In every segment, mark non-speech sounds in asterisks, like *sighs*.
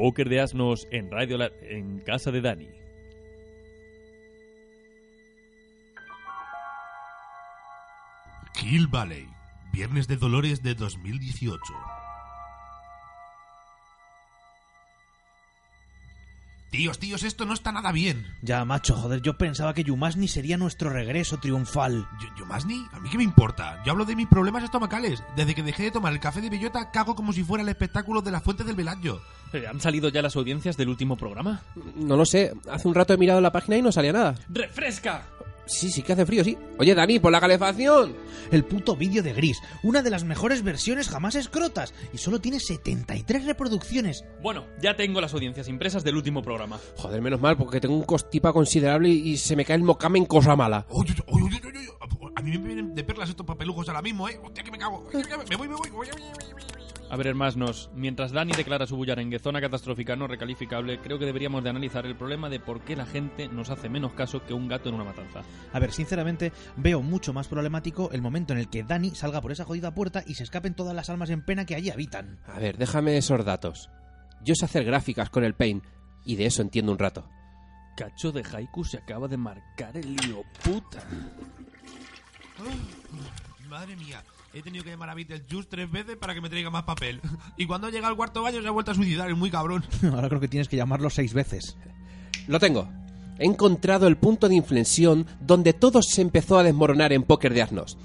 Póker de Asnos en Radio La- en casa de Dani. Hill Valley, Viernes de Dolores de 2018. Tíos, tíos, esto no está nada bien. Ya, macho, joder, yo pensaba que Yumasni sería nuestro regreso triunfal. Yo, yo más ni, a mí qué me importa. Yo hablo de mis problemas estomacales. Desde que dejé de tomar el café de bellota, cago como si fuera el espectáculo de las fuentes del Velayo. *laughs* ¿Han salido ya las audiencias del último programa? No lo sé, hace un rato he mirado la página y no salía nada. ¡Refresca! Sí, sí que hace frío, sí. Oye, Dani, por la calefacción. El puto vídeo de Gris, una de las mejores versiones jamás escrotas, y solo tiene 73 reproducciones. Bueno, ya tengo las audiencias impresas del último programa. Joder, menos mal, porque tengo un costipa considerable y, se me cae el mocame en cosa mala. Oye, oye, oye. A mí me vienen de perlas estos papelujos ahora mismo, ¿eh? Hostia, que me cago. Me voy, me voy. voy, voy, voy, voy. A ver, hermanos, mientras Dani declara su bullerengue zona catastrófica no recalificable, creo que deberíamos de analizar el problema de por qué la gente nos hace menos caso que un gato en una matanza. A ver, sinceramente, veo mucho más problemático el momento en el que Dani salga por esa jodida puerta y se escapen todas las almas en pena que allí habitan. A ver, déjame esos datos. Yo sé hacer gráficas con el Paint y de eso entiendo un rato. Cacho de Haiku se acaba de marcar el lío puta. Madre mía. He tenido que llamar a Beetlejuice tres veces para que me traiga más papel. Y cuando llega al cuarto baño se ha vuelto a suicidar, es muy cabrón. *laughs* Ahora creo que tienes que llamarlo seis veces. Lo tengo. He encontrado el punto de inflexión donde todo se empezó a desmoronar en Póker de Asnos.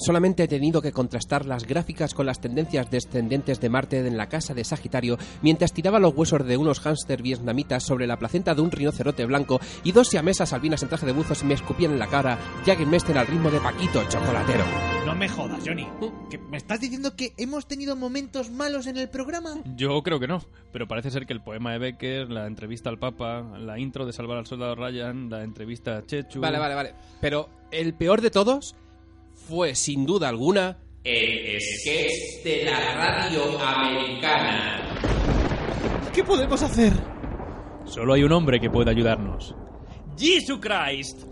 Solamente he tenido que contrastar las gráficas con las tendencias descendentes de Marte en la casa de Sagitario mientras tiraba los huesos de unos hámster vietnamitas sobre la placenta de un rinocerote blanco y dos siamesas albinas en traje de buzos me escupían en la cara Jaggermeister al ritmo de Paquito chocolatero. No me jodas, Johnny. ¿Que ¿Me estás diciendo que hemos tenido momentos malos en el programa? Yo creo que no, pero parece ser que el poema de Becker, la entrevista al Papa, la intro de Salvar al Soldado Ryan, la entrevista a Chechu... Vale, vale, vale. Pero el peor de todos fue, sin duda alguna, El sketch de la radio americana. ¿Qué podemos hacer? Solo hay un hombre que puede ayudarnos. ¡Jesus Christ! *laughs*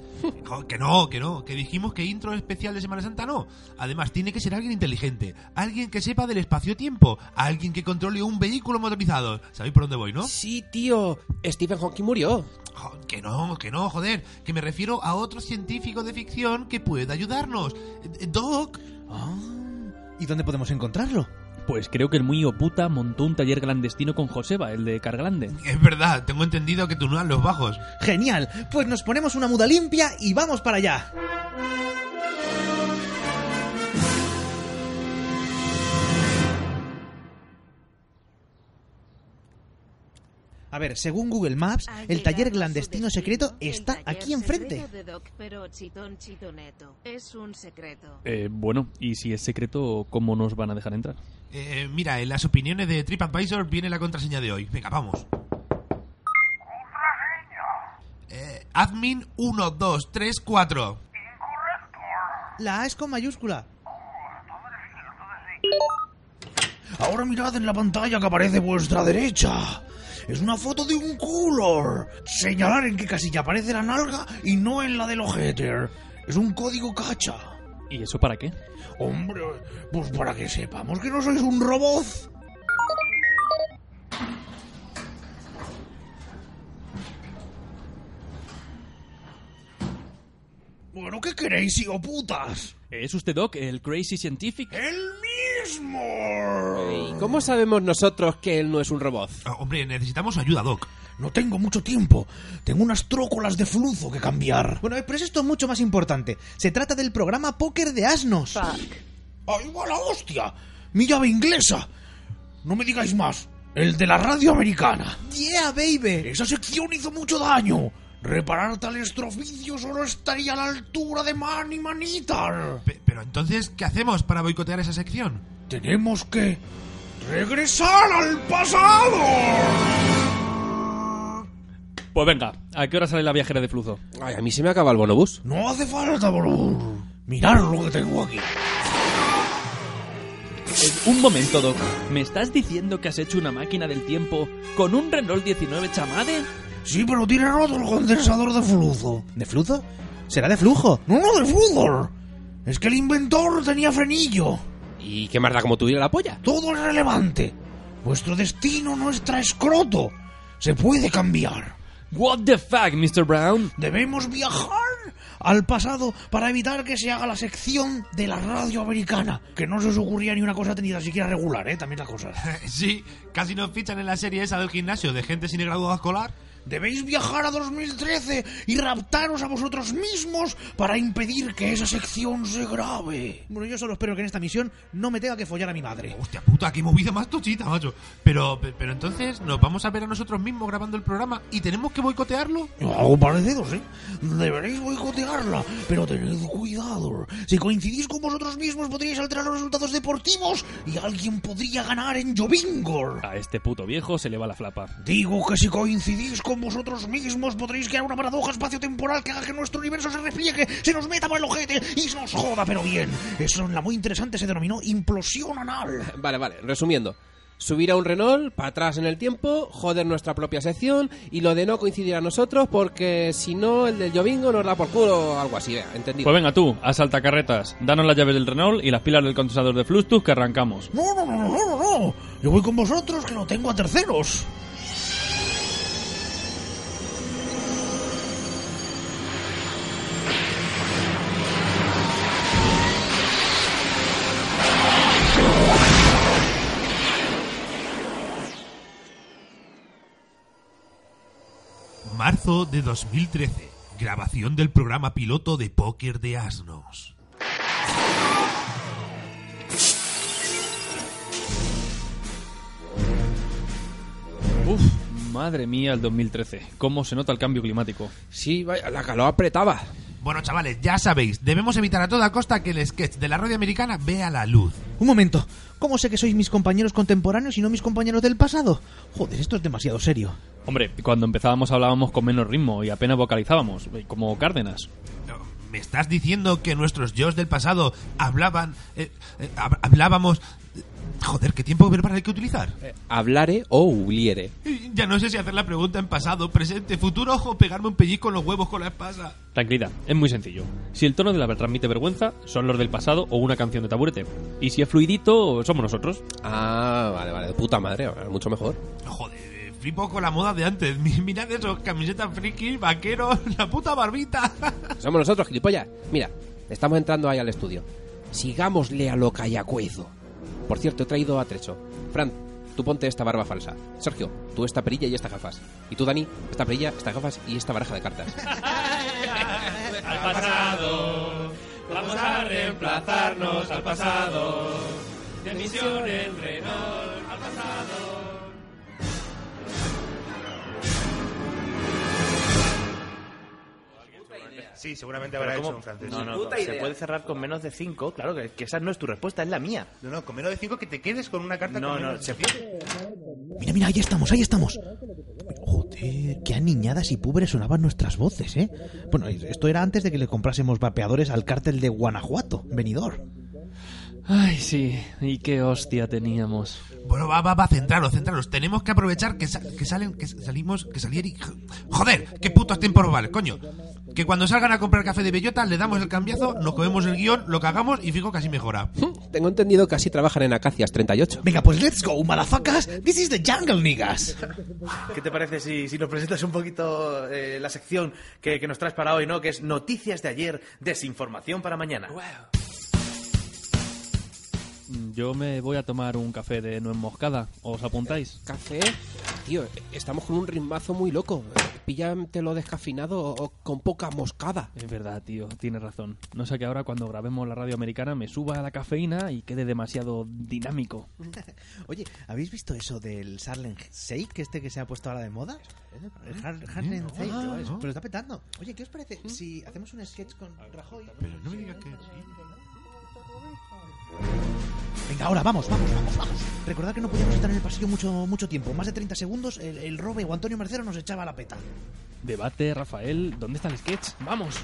Jo, Que no, que no, que dijimos que intro especial de Semana Santa no. Además, tiene que ser alguien inteligente, alguien que sepa del espacio-tiempo, alguien que controle un vehículo motorizado. ¿Sabéis por dónde voy, no? Sí, tío. Stephen Hawking murió. Que no, que no, joder, que me refiero a otro científico de ficción que pueda ayudarnos. Eh, Doc, Ah, ¿Y dónde podemos encontrarlo? Pues creo que el muy puta montó un taller clandestino con Joseba, el de Carglande. es verdad, tengo entendido que tunúan los bajos. Genial, pues nos ponemos una muda limpia y vamos para allá. A ver, según Google Maps, el taller clandestino secreto está aquí enfrente. Es un secreto. Eh, bueno, y si es secreto, ¿cómo nos van a dejar entrar? Eh, mira, en las opiniones de TripAdvisor viene la contraseña de hoy. Venga, vamos. Eh, admin 1234. La A es con mayúscula. Ahora mirad en la pantalla que aparece a vuestra derecha. Es una foto de un cooler. Señalar en qué casilla aparece la nalga y no en la del ojeter. Es un código cacha. ¿Y eso para qué? Hombre, pues para que sepamos que no sois un robot. Bueno, ¿qué queréis, hijo putas? ¿Es usted Doc, el Crazy Scientific? ¡El mismo! ¿Y cómo sabemos nosotros que él no es un robot? Ah, hombre, necesitamos ayuda, Doc. No tengo mucho tiempo. Tengo unas trócolas de flujo que cambiar. Bueno, pero esto es mucho más importante. Se trata del programa Póker de Asnos. ¡Ay, va la hostia! ¡Mi llave inglesa! No me digáis más. El de la radio americana. ¡Yeah, baby! Esa sección hizo mucho daño. Reparar tales troficios solo estaría a la altura de Man y Manitar. Pe- pero entonces, ¿qué hacemos para boicotear esa sección? Tenemos que regresar al pasado. Pues venga, ¿a qué hora sale la viajera de flujo? Ay, a mí se me acaba el bonobús. No hace falta, bro. Mirad lo que tengo aquí. Eh, un momento, Doc. ¿Me estás diciendo que has hecho una máquina del tiempo con un Renault 19 chamade? Sí, pero tiene roto el condensador de flujo. ¿De flujo? ¿Será de flujo? No, no, de flujo. Es que el inventor tenía frenillo. ¿Y qué más da como tuviera la polla? Todo es relevante. Vuestro destino no está escroto. Se puede cambiar. What the fuck, Mr. Brown? Debemos viajar al pasado para evitar que se haga la sección de la radio americana. Que no se os ocurría ni una cosa tenida siquiera regular, ¿eh? También las cosas. *laughs* Sí, casi nos fichan en la serie esa del gimnasio de gente sin graduado escolar. Debéis viajar a 2013 y raptaros a vosotros mismos para impedir que esa sección se grabe. Bueno, yo solo espero que en esta misión no me tenga que follar a mi madre. Hostia puta, qué movida más tochita, macho. Pero, pe- pero entonces nos vamos a ver a nosotros mismos grabando el programa y tenemos que boicotearlo. Algo parecido, sí. Deberéis boicotearla, pero tened cuidado. Si coincidís con vosotros mismos podríais alterar los resultados deportivos y alguien podría ganar en Jovingor. A este puto viejo se le va la flapa. Digo que si coincidís con vosotros mismos podréis crear una paradoja espacio-temporal que haga que nuestro universo se repliegue, se nos meta por el ojete y se nos joda, pero bien. Eso en la muy interesante se denominó implosión anal. Vale, vale, resumiendo. Subir a un Renault, para atrás en el tiempo, joder nuestra propia sección y lo de no coincidir a nosotros porque si no el del Jovingo nos da por culo o algo así, vea, entendido. Pues venga tú, asalta carretas. Danos las llaves del Renault y las pilas del condensador de Flustus que arrancamos. No, no, no, no, no, no, no. Yo voy con vosotros que lo tengo a terceros. Marzo de 2013. Grabación del programa piloto de Póker de Asnos. Uf, madre mía, el 2013. ¿Cómo se nota el cambio climático? Sí, vaya, la calor apretaba. Bueno, chavales, ya sabéis, debemos evitar a toda costa que el sketch de la radio americana vea la luz. Un momento. ¿Cómo sé que sois mis compañeros contemporáneos y no mis compañeros del pasado? Joder, esto es demasiado serio. Hombre, cuando empezábamos hablábamos con menos ritmo y apenas vocalizábamos, eh, como Cárdenas. ¿Me estás diciendo que nuestros yo's del pasado hablaban... eh, eh, hab- hablábamos... Joder, ¿qué tiempo verbal hay que utilizar? Hablare o huliere. Ya no sé si hacer la pregunta en pasado, presente, futuro o pegarme un pellizco en los huevos con la espasa. Tranquilidad, es muy sencillo. Si el tono de la transmite vergüenza, son los del pasado o una canción de taburete. Y si es fluidito, somos nosotros. Ah, vale, vale, de puta madre, mucho mejor. Joder, eh, flipo con la moda de antes. Mi- Mirad esos camisetas friki, vaqueros, la puta barbita. *laughs* Somos nosotros, gilipollas. Mira, estamos entrando ahí al estudio. Sigámosle a lo callacuezo. Por cierto, he traído atrecho. Fran, tú ponte esta barba falsa. Sergio, tú esta perilla y estas gafas. Y tú, Dani, esta perilla, estas gafas y esta baraja de cartas. *laughs* Al pasado, vamos a reemplazarnos al pasado. De misión en Renault, al pasado. Sí, seguramente habrá hecho un francés. No, no, se puede cerrar con menos de 5. Claro, que, que esa no es tu respuesta, es la mía. No, no, con menos de 5 que te quedes con una carta No, con no, menos se de puede. Mira, mira, ahí estamos, ahí estamos. Joder, qué aniñadas y púberes sonaban nuestras voces, ¿eh? Bueno, esto era antes de que le comprásemos vapeadores al cártel de Guanajuato, venidor. Ay, sí, y qué hostia teníamos. Bueno, va, va, va, centraros, centraros. Tenemos que aprovechar que, sa- que salen, que salimos, que salir y... Joder, qué putos tiempos vale, coño. Que cuando salgan a comprar café de bellota, le damos el cambiazo, nos comemos el guion, lo cagamos y fijo que así mejora. *laughs* Tengo entendido que así trabajan en Acacias 38. Venga, pues let's go, malafacas. This is the jungle, niggas. ¿Qué te parece si, si nos presentas un poquito eh, la sección que, que nos traes para hoy, ¿no? Que es noticias de ayer, desinformación para mañana. Yo me voy a tomar un café de nuez moscada. ¿Os apuntáis? ¿Café? Tío, estamos con un ritmazo muy loco. Píllatelo descafeinado o con poca moscada. Es verdad, tío, tienes razón. No sé que ahora cuando grabemos la radio americana me suba la cafeína y quede demasiado dinámico. *laughs* Oye, ¿habéis visto eso del Sarlen Shake, este que se ha puesto ahora de moda? El Har- Harlem Shake, Ah, pero no. lo está petando. Oye, ¿qué os parece si hacemos un sketch con Rajoy? Pero no me digas que... Venga, ahora, vamos, vamos, vamos, vamos. Recordad que no podíamos estar en el pasillo mucho, mucho tiempo. Más de 30 segundos, el, el Robe o Antonio Mercero nos echaba la peta. Debate, Rafael, ¿dónde está el sketch? ¡Vamos!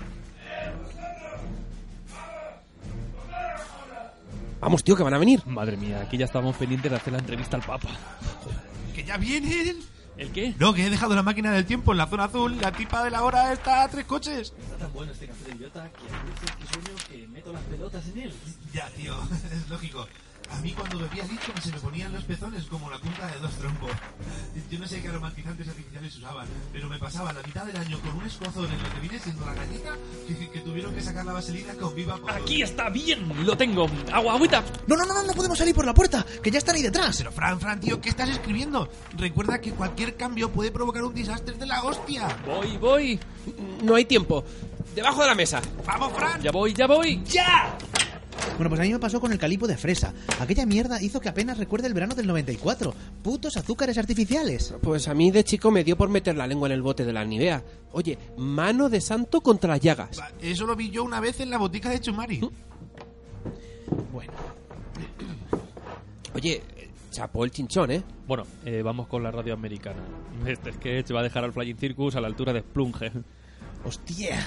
Vamos, tío, que van a venir. Madre mía, aquí ya estábamos pendientes de hacer la entrevista al Papa. ¡Que ya vienen! ¿El qué? No, que he dejado la máquina del tiempo en la zona azul. La tipa de la hora está a tres coches. Está tan bueno este café de idiota que a veces que sueño que meto las pelotas en él. Ya, tío, *laughs* es lógico. A mí cuando bebía líquido se me ponían los pezones como la punta de dos trompos. Yo no sé qué aromatizantes artificiales usaban, pero me pasaba la mitad del año con un escozor en lo que viene siendo la galleta que, que tuvieron que sacar la vaselina con viva por... Aquí está bien, lo tengo. Agua, agüita. No, no, no, no, no podemos salir por la puerta, que ya están ahí detrás. Pero Fran, Fran, tío, ¿qué estás escribiendo? Recuerda que cualquier cambio puede provocar un desastre de la hostia. Voy, voy. No hay tiempo. Debajo de la mesa. ¡Vamos, Fran! Ya voy, ya voy. ¡Ya! Bueno, pues a mí me pasó con el calipo de fresa. Aquella mierda hizo que apenas recuerde el verano del 94. Putos azúcares artificiales. Pues a mí de chico me dio por meter la lengua en el bote de la Nivea. Oye, mano de santo contra las llagas. Eso lo vi yo una vez en la botica de Chumari. Bueno, Oye, chapó el chinchón, ¿eh? Bueno, eh, vamos con la radio americana. Este sketch va a dejar al Flying Circus a la altura de Splunge. hostia.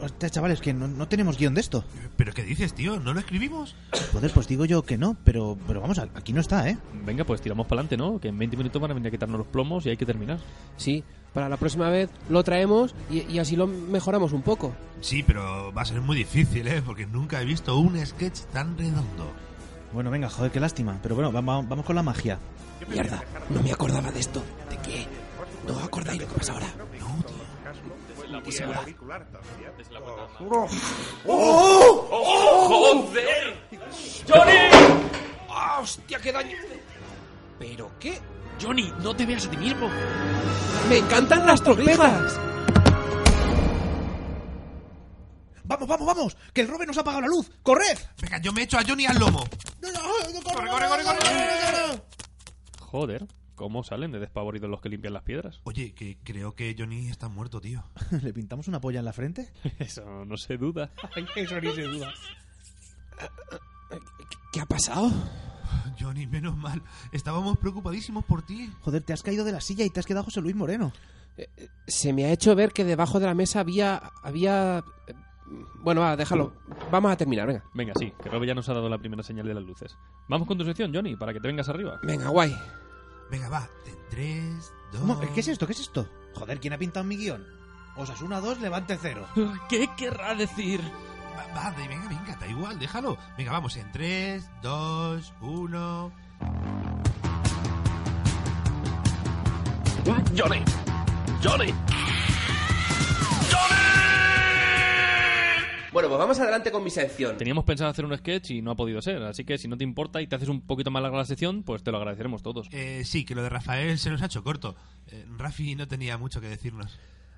Hostia, chavales, que no, no tenemos guion de esto. ¿Pero qué dices, tío? ¿No lo escribimos? Joder, pues digo yo que no, pero, pero vamos, aquí no está, ¿eh? Venga, pues tiramos para adelante, ¿no? Que en 20 minutos van a venir a quitarnos los plomos y hay que terminar. Sí, para la próxima vez lo traemos y, y así lo mejoramos un poco. Sí, pero va a ser muy difícil, ¿eh? Porque nunca he visto un sketch tan redondo. Bueno, venga, joder, qué lástima. Pero bueno, vamos, vamos con la magia. Mierda, no me acordaba de esto. ¿De qué? ¿No acordáis lo que pasa ahora? No, tío. ¿Qué se va? ¡Johnny! ¡Ah, hostia, qué daño! ¿Pero qué? ¡Johnny, no te veas a ti mismo! ¡Me encantan las trompetas! ¡Vamos, vamos, vamos! ¡Que el robe nos ha apagado la luz! ¡Corred! Venga, yo me echo a Johnny al lomo. ¡Corre, corre, corre, corre! Joder, ¿cómo salen de despavoridos los que limpian las piedras? *laughs* Oye, que creo que Johnny está muerto, tío. *laughs* ¿Le pintamos una polla en la frente? *laughs* Eso no se duda. Eso ni se duda. ¿Qué ha pasado? *sighs* Johnny, menos mal. Estábamos preocupadísimos por ti. Joder, te has caído de la silla y te has quedado José Luis Moreno. Se me ha hecho ver que debajo de la mesa había... había... eh, Bueno, va, déjalo. Vamos a terminar, venga. Venga, sí, que Robe ya nos ha dado la primera señal de las luces. Vamos con tu sección, Johnny, para que te vengas arriba. Venga, guay. Venga, va. En tres, dos... ¿Cómo? ¿Qué es esto? ¿Qué es esto? Joder, ¿quién ha pintado mi guion? Osasuna 2, Levante 0. *laughs* ¿Qué querrá decir? Va, va, venga, venga, da igual, déjalo. Venga, vamos, en tres, dos, uno... Johnny. Johnny. Bueno, pues vamos adelante con mi sección. Teníamos pensado hacer un sketch y no ha podido ser, así que si no te importa y te haces un poquito más larga la sección, pues te lo agradeceremos todos. Eh, sí, que lo de Rafael se nos ha hecho corto. Eh, Rafi no tenía mucho que decirnos.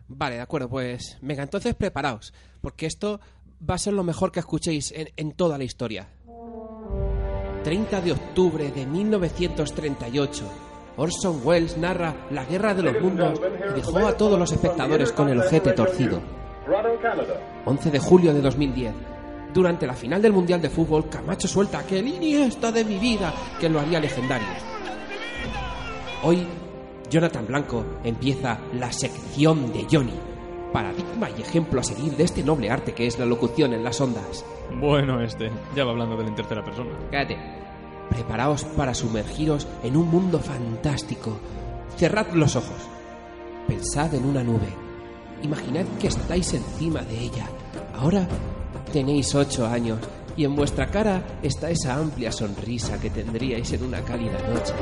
Vale, de acuerdo, pues venga, entonces preparaos, porque esto va a ser lo mejor que escuchéis en, en toda la historia. 30 de octubre de 1938, Orson Welles narra la Guerra de los Mundos y dejó a todos los espectadores con el ojete torcido. 11 de julio de 2010. Durante la final del Mundial de Fútbol, Camacho suelta aquel Iniesta de mi vida que lo haría legendario. Hoy, Jonathan Blanco empieza la sección de Johnny, paradigma y ejemplo a seguir de este noble arte que es la locución en las ondas. Bueno, este, ya va hablando de la en tercera persona. Cállate. Preparaos para sumergiros en un mundo fantástico. Cerrad los ojos. Pensad en una nube. Imaginad que estáis encima de ella. Ahora tenéis ocho años y en vuestra cara está esa amplia sonrisa que tendríais en una cálida noche.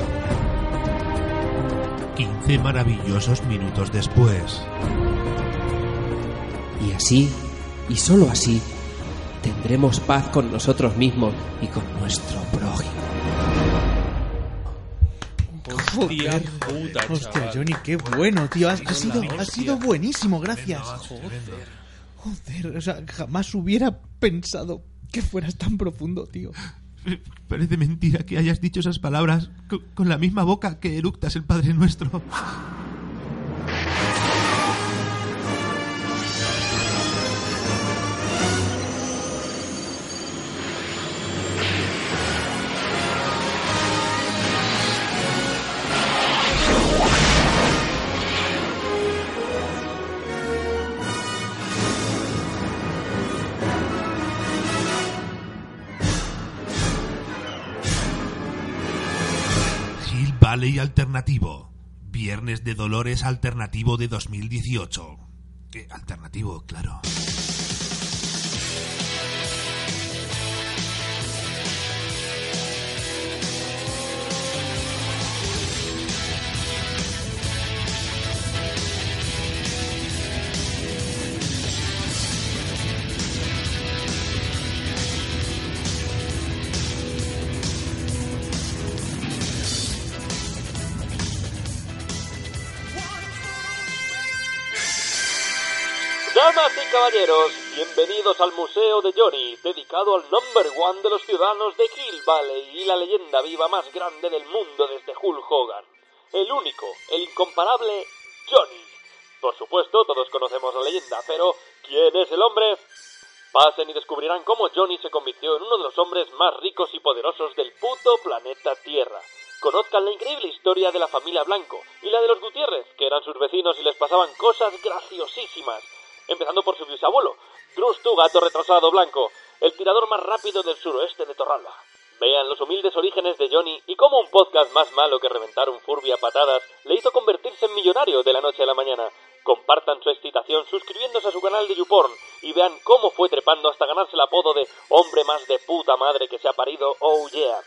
15 maravillosos minutos después. Y así, y sólo así, tendremos paz con nosotros mismos y con nuestro prójimo. Hostia puta, Hostia, chaval. Johnny, qué bueno, tío. Has sido, has sido buenísimo, gracias. Joder, o sea, jamás hubiera pensado que fueras tan profundo, tío. *laughs* Parece mentira que hayas dicho esas palabras co- con la misma boca que eructas el Padre Nuestro. Valley Alternativo. Viernes de Dolores Alternativo de 2018. Eh, alternativo, claro. Caballeros, bienvenidos al Museo de Johnny, dedicado al number one de los ciudadanos de Hill Valley y la leyenda viva más grande del mundo desde Hulk Hogan. El único, el incomparable Johnny. Por supuesto, todos conocemos la leyenda, pero ¿quién es el hombre? Pasen y descubrirán cómo Johnny se convirtió en uno de los hombres más ricos y poderosos del puto planeta Tierra. Conozcan la increíble historia de la familia Blanco y la de los Gutiérrez, que eran sus vecinos y les pasaban cosas graciosísimas. Empezando por su bisabuelo, Trustu Gato Retrasado Blanco, el tirador más rápido del suroeste de Torralba. Vean los humildes orígenes de Johnny y cómo un podcast más malo que reventar un Furby a patadas le hizo convertirse en millonario de la noche a la mañana. Compartan su excitación suscribiéndose a su canal de YouPorn y vean cómo fue trepando hasta ganarse el apodo de hombre más de puta madre que se ha parido, oh yeah.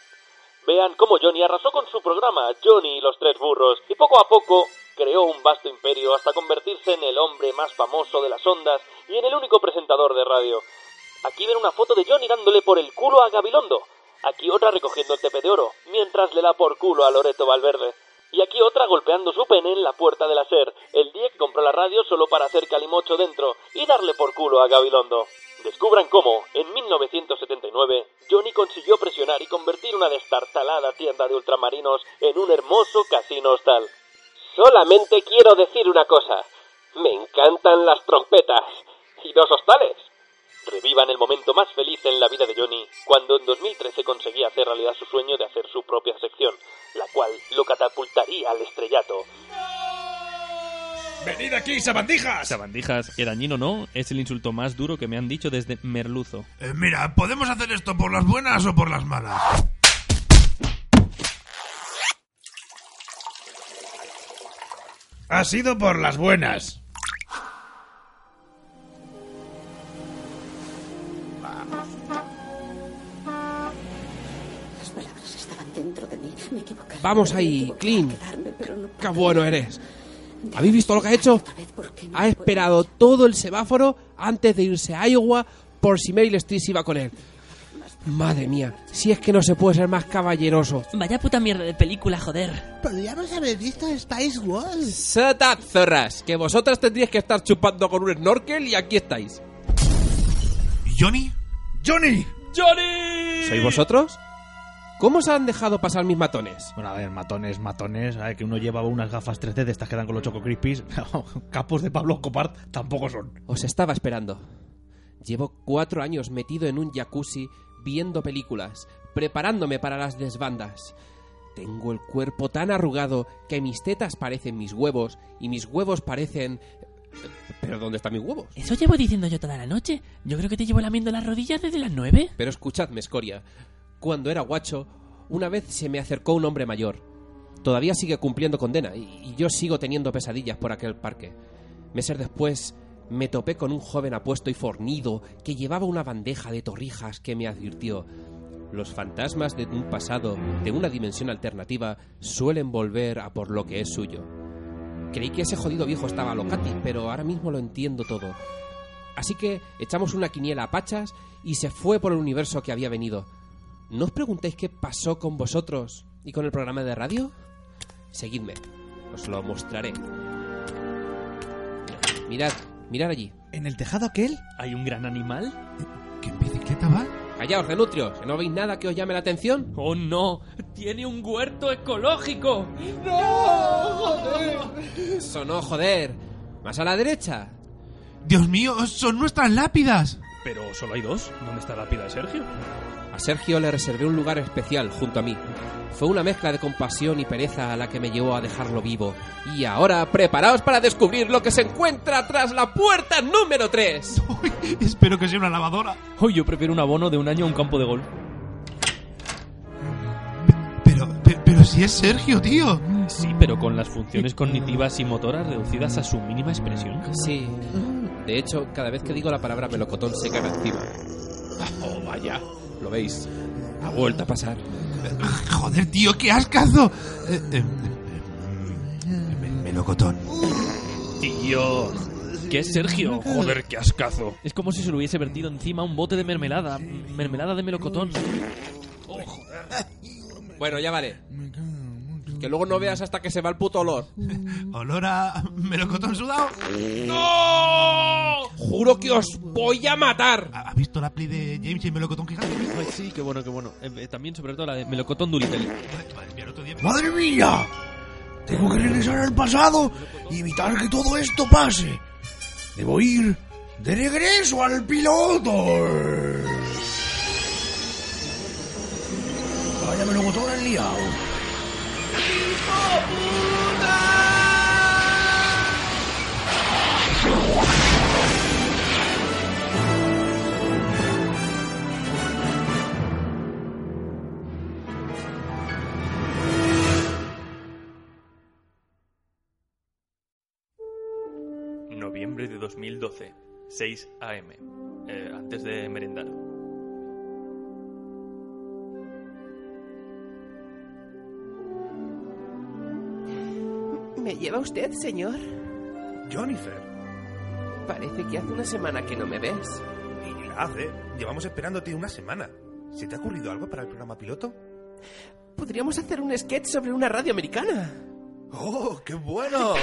Vean cómo Johnny arrasó con su programa Johnny y los tres burros y poco a poco creó un vasto imperio hasta convertirse en el hombre más famoso de las ondas y en el único presentador de radio. Aquí ven una foto de Johnny dándole por el culo a Gabilondo. Aquí otra recogiendo el tepe de oro, mientras le da por culo a Loreto Valverde. Y aquí otra golpeando su pene en la puerta de la SER, el día que compró la radio solo para hacer calimocho dentro y darle por culo a Gabilondo. Descubran cómo, en 1979, Johnny consiguió presionar y convertir una destartalada tienda de ultramarinos en un hermoso casino hostal. Solamente quiero decir una cosa. Me encantan las trompetas y los hostales. Revivan el momento más feliz en la vida de Johnny cuando en 2013 conseguía hacer realidad su sueño de hacer su propia sección, la cual lo catapultaría al estrellato. ¡Venid aquí, sabandijas! Sabandijas, que dañino no, es el insulto más duro que me han dicho desde Merluzo. Eh, mira, ¿podemos hacer esto por las buenas o por las malas? Ha sido por las buenas. Las palabras estaban dentro de mí. Me equivoqué. Vamos ahí, Clean. ¡Qué bueno eres! ¿Habéis visto lo que ha hecho? Ha esperado todo el semáforo antes de irse a Iowa por si Meryl Streep iba con él. Madre mía, si es que no se puede ser más caballeroso. Vaya puta mierda de película, joder. Podríamos haber visto Spice Walls. Shut up, zorras, que vosotras tendríais que estar chupando con un snorkel y aquí estáis. ¿Y Johnny? ¡Johnny! ¡Johnny! ¿Sois vosotros? ¿Cómo os han dejado pasar mis matones? Bueno, a ver, matones, matones. A ver, que uno llevaba unas gafas 3D de estas que dan con los Choco Crispies. *laughs* Capos de Pablo Copart tampoco son. Os estaba esperando. Llevo cuatro años metido en un jacuzzi viendo películas, preparándome para las desbandas. Tengo el cuerpo tan arrugado que mis tetas parecen mis huevos y mis huevos parecen... ¿Pero dónde están mis huevos? ¿Eso llevo diciendo yo toda la noche? Yo creo que te llevo lamiendo las rodillas desde las nueve. Pero escuchadme, escoria. Cuando era guacho, una vez se me acercó un hombre mayor. Todavía sigue cumpliendo condena y yo sigo teniendo pesadillas por aquel parque. Meses después me topé con un joven apuesto y fornido que llevaba una bandeja de torrijas que me advirtió. Los fantasmas de un pasado, de una dimensión alternativa, suelen volver a por lo que es suyo. Creí que ese jodido viejo estaba locati, pero ahora mismo lo entiendo todo. Así que echamos una quiniela a pachas y se fue por el universo que había venido. ¿No os preguntéis qué pasó con vosotros y con el programa de radio? Seguidme, os lo mostraré. Mirad, mirad allí. ¿En el tejado aquel? ¿Hay un gran animal? ¿Qué en bicicleta va? Callaos, renutrios, ¿que no veis nada que os llame la atención? ¡Oh no! ¡Tiene un huerto ecológico! No, joder. Más a la derecha. Dios mío, son nuestras lápidas. Pero solo hay dos. ¿Dónde está la pila de Sergio? A Sergio le reservé un lugar especial junto a mí. Fue una mezcla de compasión y pereza a la que me llevó a dejarlo vivo. Y ahora, preparaos para descubrir lo que se encuentra tras la puerta número 3. *laughs* Espero que sea una lavadora. Hoy yo prefiero un abono de un año a un campo de golf. Pero, pe- pero si es Sergio, tío. Sí, pero con las funciones cognitivas y motoras reducidas a su mínima expresión. Sí. De hecho, cada vez que digo la palabra melocotón se caga encima. Oh, vaya. ¿Lo veis? Ha vuelto a pasar. Joder, tío, qué ascazo. Eh, eh, eh, me- melocotón. Tío. ¿Qué es Sergio? Joder, qué ascazo. Es como si se le hubiese vertido encima un bote de mermelada. Mermelada de melocotón. Bueno, ya vale. Que luego no veas hasta que se va el puto olor. Olor a melocotón sudado. ¡No! Juro que os voy a matar. ¿Has visto la peli de James y el melocotón gigante? Ay, sí, qué bueno, qué bueno. Eh, eh, también, sobre todo, la de Melocotón Duritel. ¡Madre mía! Tengo que regresar al pasado y evitar que todo esto pase. Debo ir de regreso al piloto. Vaya melocotón han liado. Noviembre de 2012, 6 AM. Eh, antes de merendar. ¿Me lleva usted, señor? Jennifer. Parece que hace una semana que no me ves. Y la hace. Llevamos esperándote una semana. ¿Se te ha ocurrido algo para el programa piloto? Podríamos hacer un sketch sobre una radio americana. ¡Oh, qué bueno!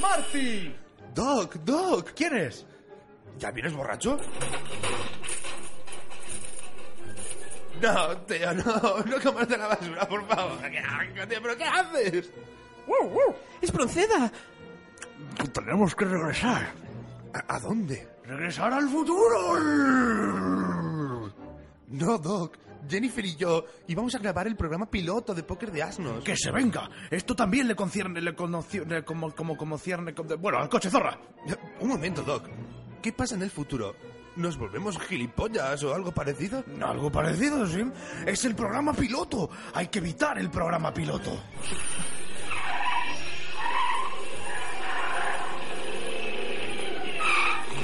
¡Marty! Doc, Doc, ¿quién es? ¿Ya vienes borracho? No, tío, no, no comas de la basura, por favor. ¡Qué asco, tío! ¿Pero qué haces? ¡Es Bronceda! Tenemos que regresar. ¿A, a dónde? ¡Regresar al futuro! No, Doc. Jennifer y yo íbamos a grabar el programa piloto de Póker de Asnos. ¡Que se venga! Esto también le concierne, le como, como, como cierne... con- Bueno, al coche zorra. Un momento, Doc. ¿Qué pasa en el futuro? ¿Nos volvemos gilipollas o algo parecido? Algo parecido, sí. Es el programa piloto. Hay que evitar el programa piloto.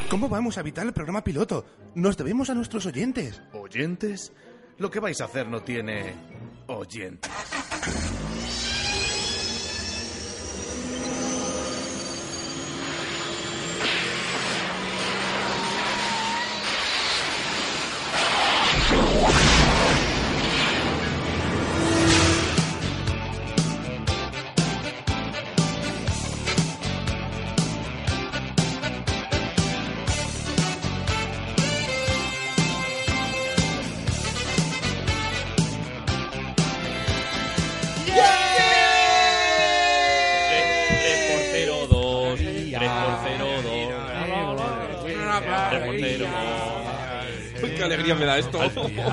¿Cómo vamos a evitar el programa piloto? Nos debemos a nuestros oyentes. ¿Oyentes? Lo que vais a hacer no tiene oyentes. Alegría me da esto. Al,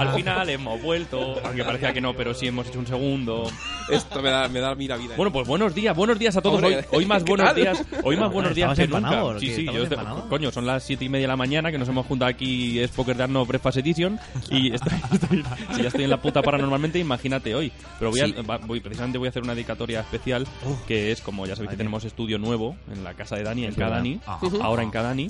al final *laughs* hemos vuelto, aunque parecía que no, pero sí hemos hecho un segundo. Esto me da, me da mira vida. Bueno, pues buenos días, buenos días a todos. Hoy, hoy más ¿qué buenos tal? días, hoy más buenos días ¿Estabas que nunca. Sí, sí, ¿Estabas yo te- coño, son las siete y media de la mañana que nos hemos juntado aquí, es Poker de Arno Breakfast Edition y *laughs* estoy, estoy- si ya estoy en la puta paranormalmente, imagínate hoy. Pero voy, a- Sí. va- voy precisamente voy a hacer una dedicatoria especial que es como ya sabéis que tenemos estudio nuevo en la casa de Dani, en Ajá. ahora en Kadani.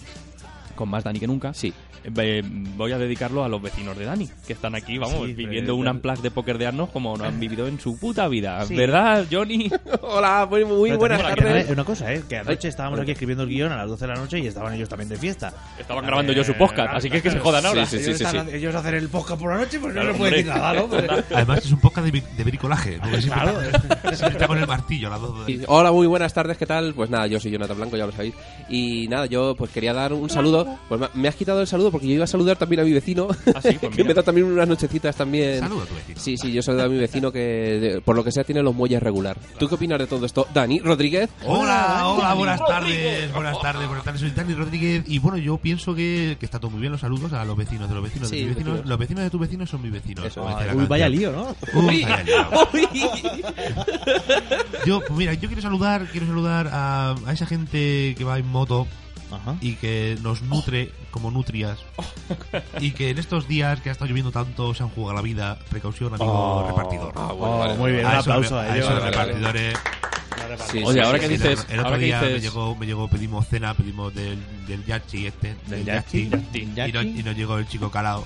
Con más Dani que nunca. Sí. Eh, voy a dedicarlo a los vecinos de Dani, que están aquí, vamos, Sí, viviendo un unplug de póker de Arnos como no han vivido en su puta vida. Sí. ¿Verdad, Johnny? *laughs* Hola, muy, muy buenas tardes. Una cosa, ¿eh? Que anoche Ay, estábamos aquí escribiendo el guion a las 12 de la noche y estaban ellos también de fiesta. Estaban grabando yo su podcast, así que es que se jodan ahora. Sí, sí, ellos, sí, sí. ellos hacen el podcast por la noche, pues Claro, no se puede decir nada, ¿no? *laughs* Además es un podcast de, de bricolaje. Porque *laughs* siempre, Claro. está, siempre está con el martillo a las dos. Y- Hola, muy buenas tardes, ¿qué tal? Pues nada, yo soy Jonathan Blanco, ya lo sabéis. Y nada, yo pues quería dar un saludo. Pues me- has quitado el saludo porque yo iba a saludar también a mi vecino, Ah, sí, pues *laughs* que me da también unas nochecitas también. Saluda a tu vecino. Sí, sí, yo saludo a mi vecino que por lo que sea tiene los muelles regular. ¿Tú qué opinas de todo esto? Dani Rodríguez. Hola, hola, buenas tardes, buenas tardes, buenas tardes, soy Dani Rodríguez y bueno, yo pienso que, que está todo muy bien los saludos a los vecinos de los vecinos Sí, de mis vecinos, los vecinos de tus vecinos son mis vecinos. Eso, Uy, vaya lío, ¿no? Uy, vaya lío. Uy. Yo, pues mira, yo quiero saludar, quiero saludar a, a esa gente que va en moto Ajá. y que nos nutre como nutrias *laughs* y que en estos días que ha estado lloviendo tanto se han jugado la vida, precaución amigo Oh. repartidor. Ah, bueno, Oh, vale, muy bien, un aplauso a ellos. repartidores. Sí, Oye, sí, ahora sí, que sí. El, dices, el otro día me llegó, me llegó, pedimos cena, pedimos del, del yachi este, del yachi, Yachi. y, nos, y nos llegó el chico calado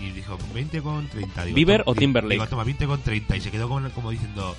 y dijo 20 con 30. Digo, ¿Bieber toma- o Timberlake? Digo, toma 20 con 30 y se quedó como, como diciendo,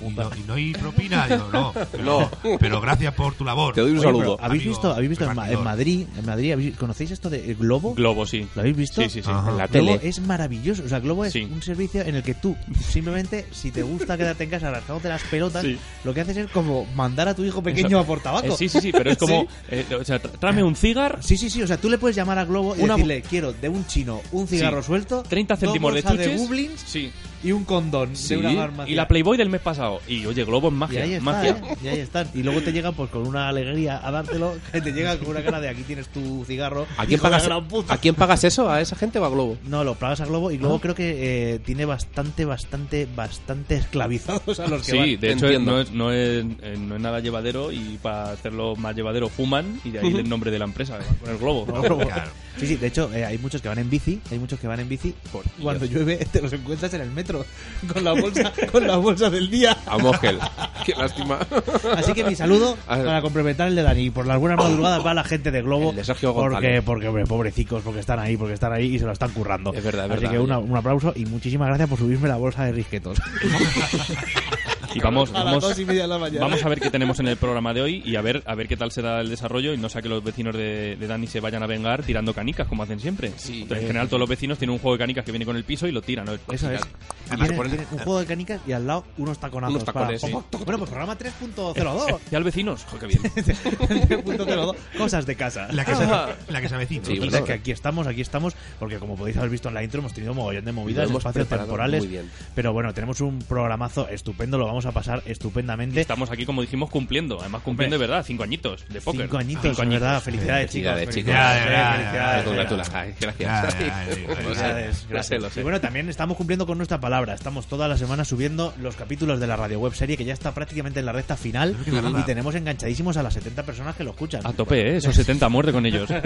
Y no, y no hay propina, digo, no. Pero, No. pero gracias por tu labor. Te doy un Oye, saludo. pero ¿Habéis amigo visto, habéis visto en. Madrid, en Madrid, ¿habéis- ¿conocéis esto de Globo? Globo, sí. ¿Lo habéis visto? Sí, sí, sí. Ajá. En la Globo tele. es maravilloso. O sea, Globo es Sí. un servicio en el que tú, simplemente, si te gusta quedarte en casa rascándote las pelotas, Sí. lo que haces es como mandar a tu hijo pequeño a por tabaco. Eh, sí, sí, sí, pero es como. *laughs* Sí. eh, o sea, tra- tráeme un cigar, Sí, sí, sí. O sea, tú le puedes llamar a Globo y Una decirle, quiero de un chino un cigarro Sí. suelto, 30 dos céntimos de chuches. Goblins Sí. y un condón Sí. de una farmacia. Y la Playboy del mes pasado. Y oye, Globo es Y magia. ahí está, magia. ¿eh? Y ahí están. Y luego te llegan pues con una alegría a dártelo, que te llega con una cara de aquí tienes tu cigarro. ¿A quién, pagas, gran puta". ¿A quién pagas eso? ¿A esa gente o a Globo? No, lo pagas a Globo y Globo Ah. creo que eh, tiene bastante, bastante, bastante esclavizados a los que Sí, van. de hecho Entiendo. no es, no, es, eh, no es nada llevadero y para hacerlo más llevadero fuman y de ahí el nombre de la empresa, que van con el globo. Claro. Sí, sí, de hecho eh, hay muchos que van en bici, hay muchos que van en bici. Por Cuando Dios. llueve te los encuentras en el metro con la bolsa, con la bolsa del día. A Mogel. *laughs* Qué lástima. Así que mi saludo para complementar el de Dani por las buenas madrugadas para la gente de Globo. El de Sergio porque, González. porque, hombre, pobrecicos, porque están ahí, porque están ahí y se lo están currando. Es verdad, es Así verdad, que una- un aplauso y muchísimas gracias por subirme la bolsa de risquetos. *laughs* Y vamos, A vamos, dos y media de la mañana. vamos a ver qué tenemos en el programa de hoy y a ver a ver qué tal será el desarrollo y no sea que los vecinos de, de Dani se vayan a vengar tirando canicas como hacen siempre. Sí. Entonces, en general todos los vecinos tienen un juego de canicas que viene con el piso y lo tiran. ¿no? Eso es. Además, un juego de canicas y al lado unos taconazos. Unos tacones, para- sí. Bueno, pues programa 3.02. *laughs* Y al vecinos, jo, qué bien. *laughs* 3.02. Cosas de casa. La que se, la que se avecina. Que aquí estamos, aquí estamos, porque como podéis haber visto en la intro, hemos tenido mogollón de movidas, espacios temporales. muy bien. Pero bueno, tenemos un programazo estupendo, lo vamos a pasar estupendamente. Estamos aquí, como dijimos, cumpliendo. Además, cumpliendo de verdad, cinco añitos de póker. Cinco añitos, Cinco de verdad. Felicidades, Felicidades, chicos. chicos. Felicidades, felicidades. *laughs* Felicidades, sé, gracias. lo sé. Y bueno, también estamos cumpliendo con nuestra palabra. Estamos toda la semana subiendo los capítulos de la radio web serie que ya está prácticamente en la recta final y tenemos enganchadísimos a las 70 personas que lo escuchan. A tope, ¿eh? Esos 70 muerte con ellos. *laughs*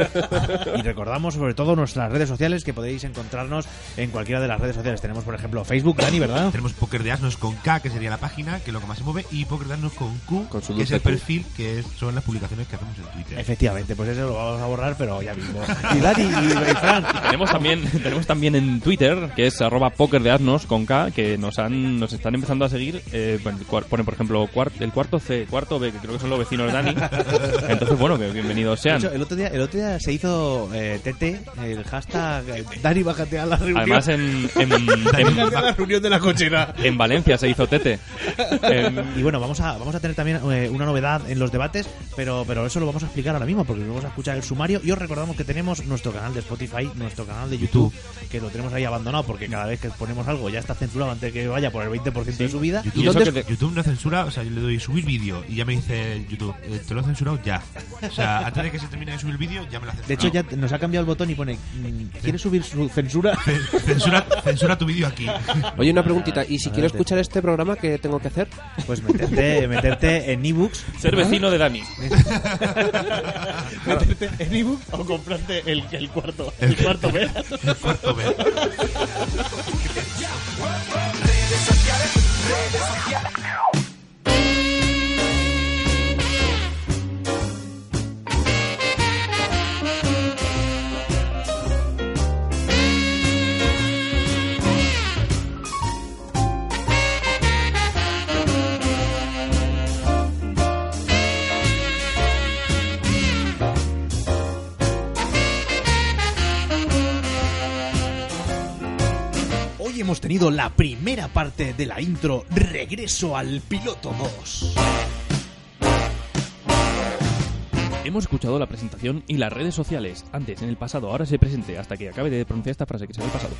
Y recordamos sobre todo nuestras redes sociales que podéis encontrarnos en cualquiera de las redes sociales. Tenemos, por ejemplo, Facebook, Dani, ¿verdad? Tenemos Poker de Asnos con K, que sería la página, que es lo que más se mueve, y Poker de Asnos con Q, Con su que es el Q. perfil, que es- son las publicaciones que hacemos en Twitter. Efectivamente, pues eso lo vamos a borrar, pero ya mismo. *laughs* Y Dani y, y Fran, tenemos también tenemos también en Twitter que es arroba poker de asnos con K que nos han nos están empezando a seguir eh, ponen por ejemplo cuart- el cuarto C cuarto B que creo que son los vecinos de Dani entonces bueno que bienvenidos sean hecho, el otro día, el otro día se hizo eh, TT, el hashtag eh, Dani bájate a la reunión. además en en, en, a la reunión de la cochera. en Valencia se hizo Tete Y bueno, vamos a, vamos a tener también eh, una novedad en los debates, pero, pero eso lo vamos a explicar ahora mismo, porque vamos a escuchar el sumario. Y os recordamos que tenemos nuestro canal de Spotify, nuestro canal de YouTube, que lo tenemos ahí abandonado, porque cada vez que ponemos algo ya está censurado antes de que vaya por el 20% de su vida. YouTube, Y eso YouTube- que te- YouTube no censura, o sea, yo le doy subir vídeo y ya me dice YouTube, eh, te lo he censurado ya. O sea, *laughs* antes de que se termine de subir el vídeo, ya me lo ha De hecho, ya nos ha cambiado el botón y pone, mm, ¿quieres subir su censura? *laughs* Censura, censura tu vídeo aquí. *laughs* Oye, una preguntita. ¿Y si quiero escuchar este programa, qué tengo que hacer? Pues meterte, *laughs* meterte en ebooks. ser vecino de Dani *laughs* meterte en ebooks o comprarte el, el cuarto, el cuarto B. El cuarto B. *laughs* tenido la primera parte de la intro Regreso al Piloto 2. hemos escuchado la presentación y las redes sociales antes en el pasado ahora se presente hasta que acabe de pronunciar esta frase que se me ha pasado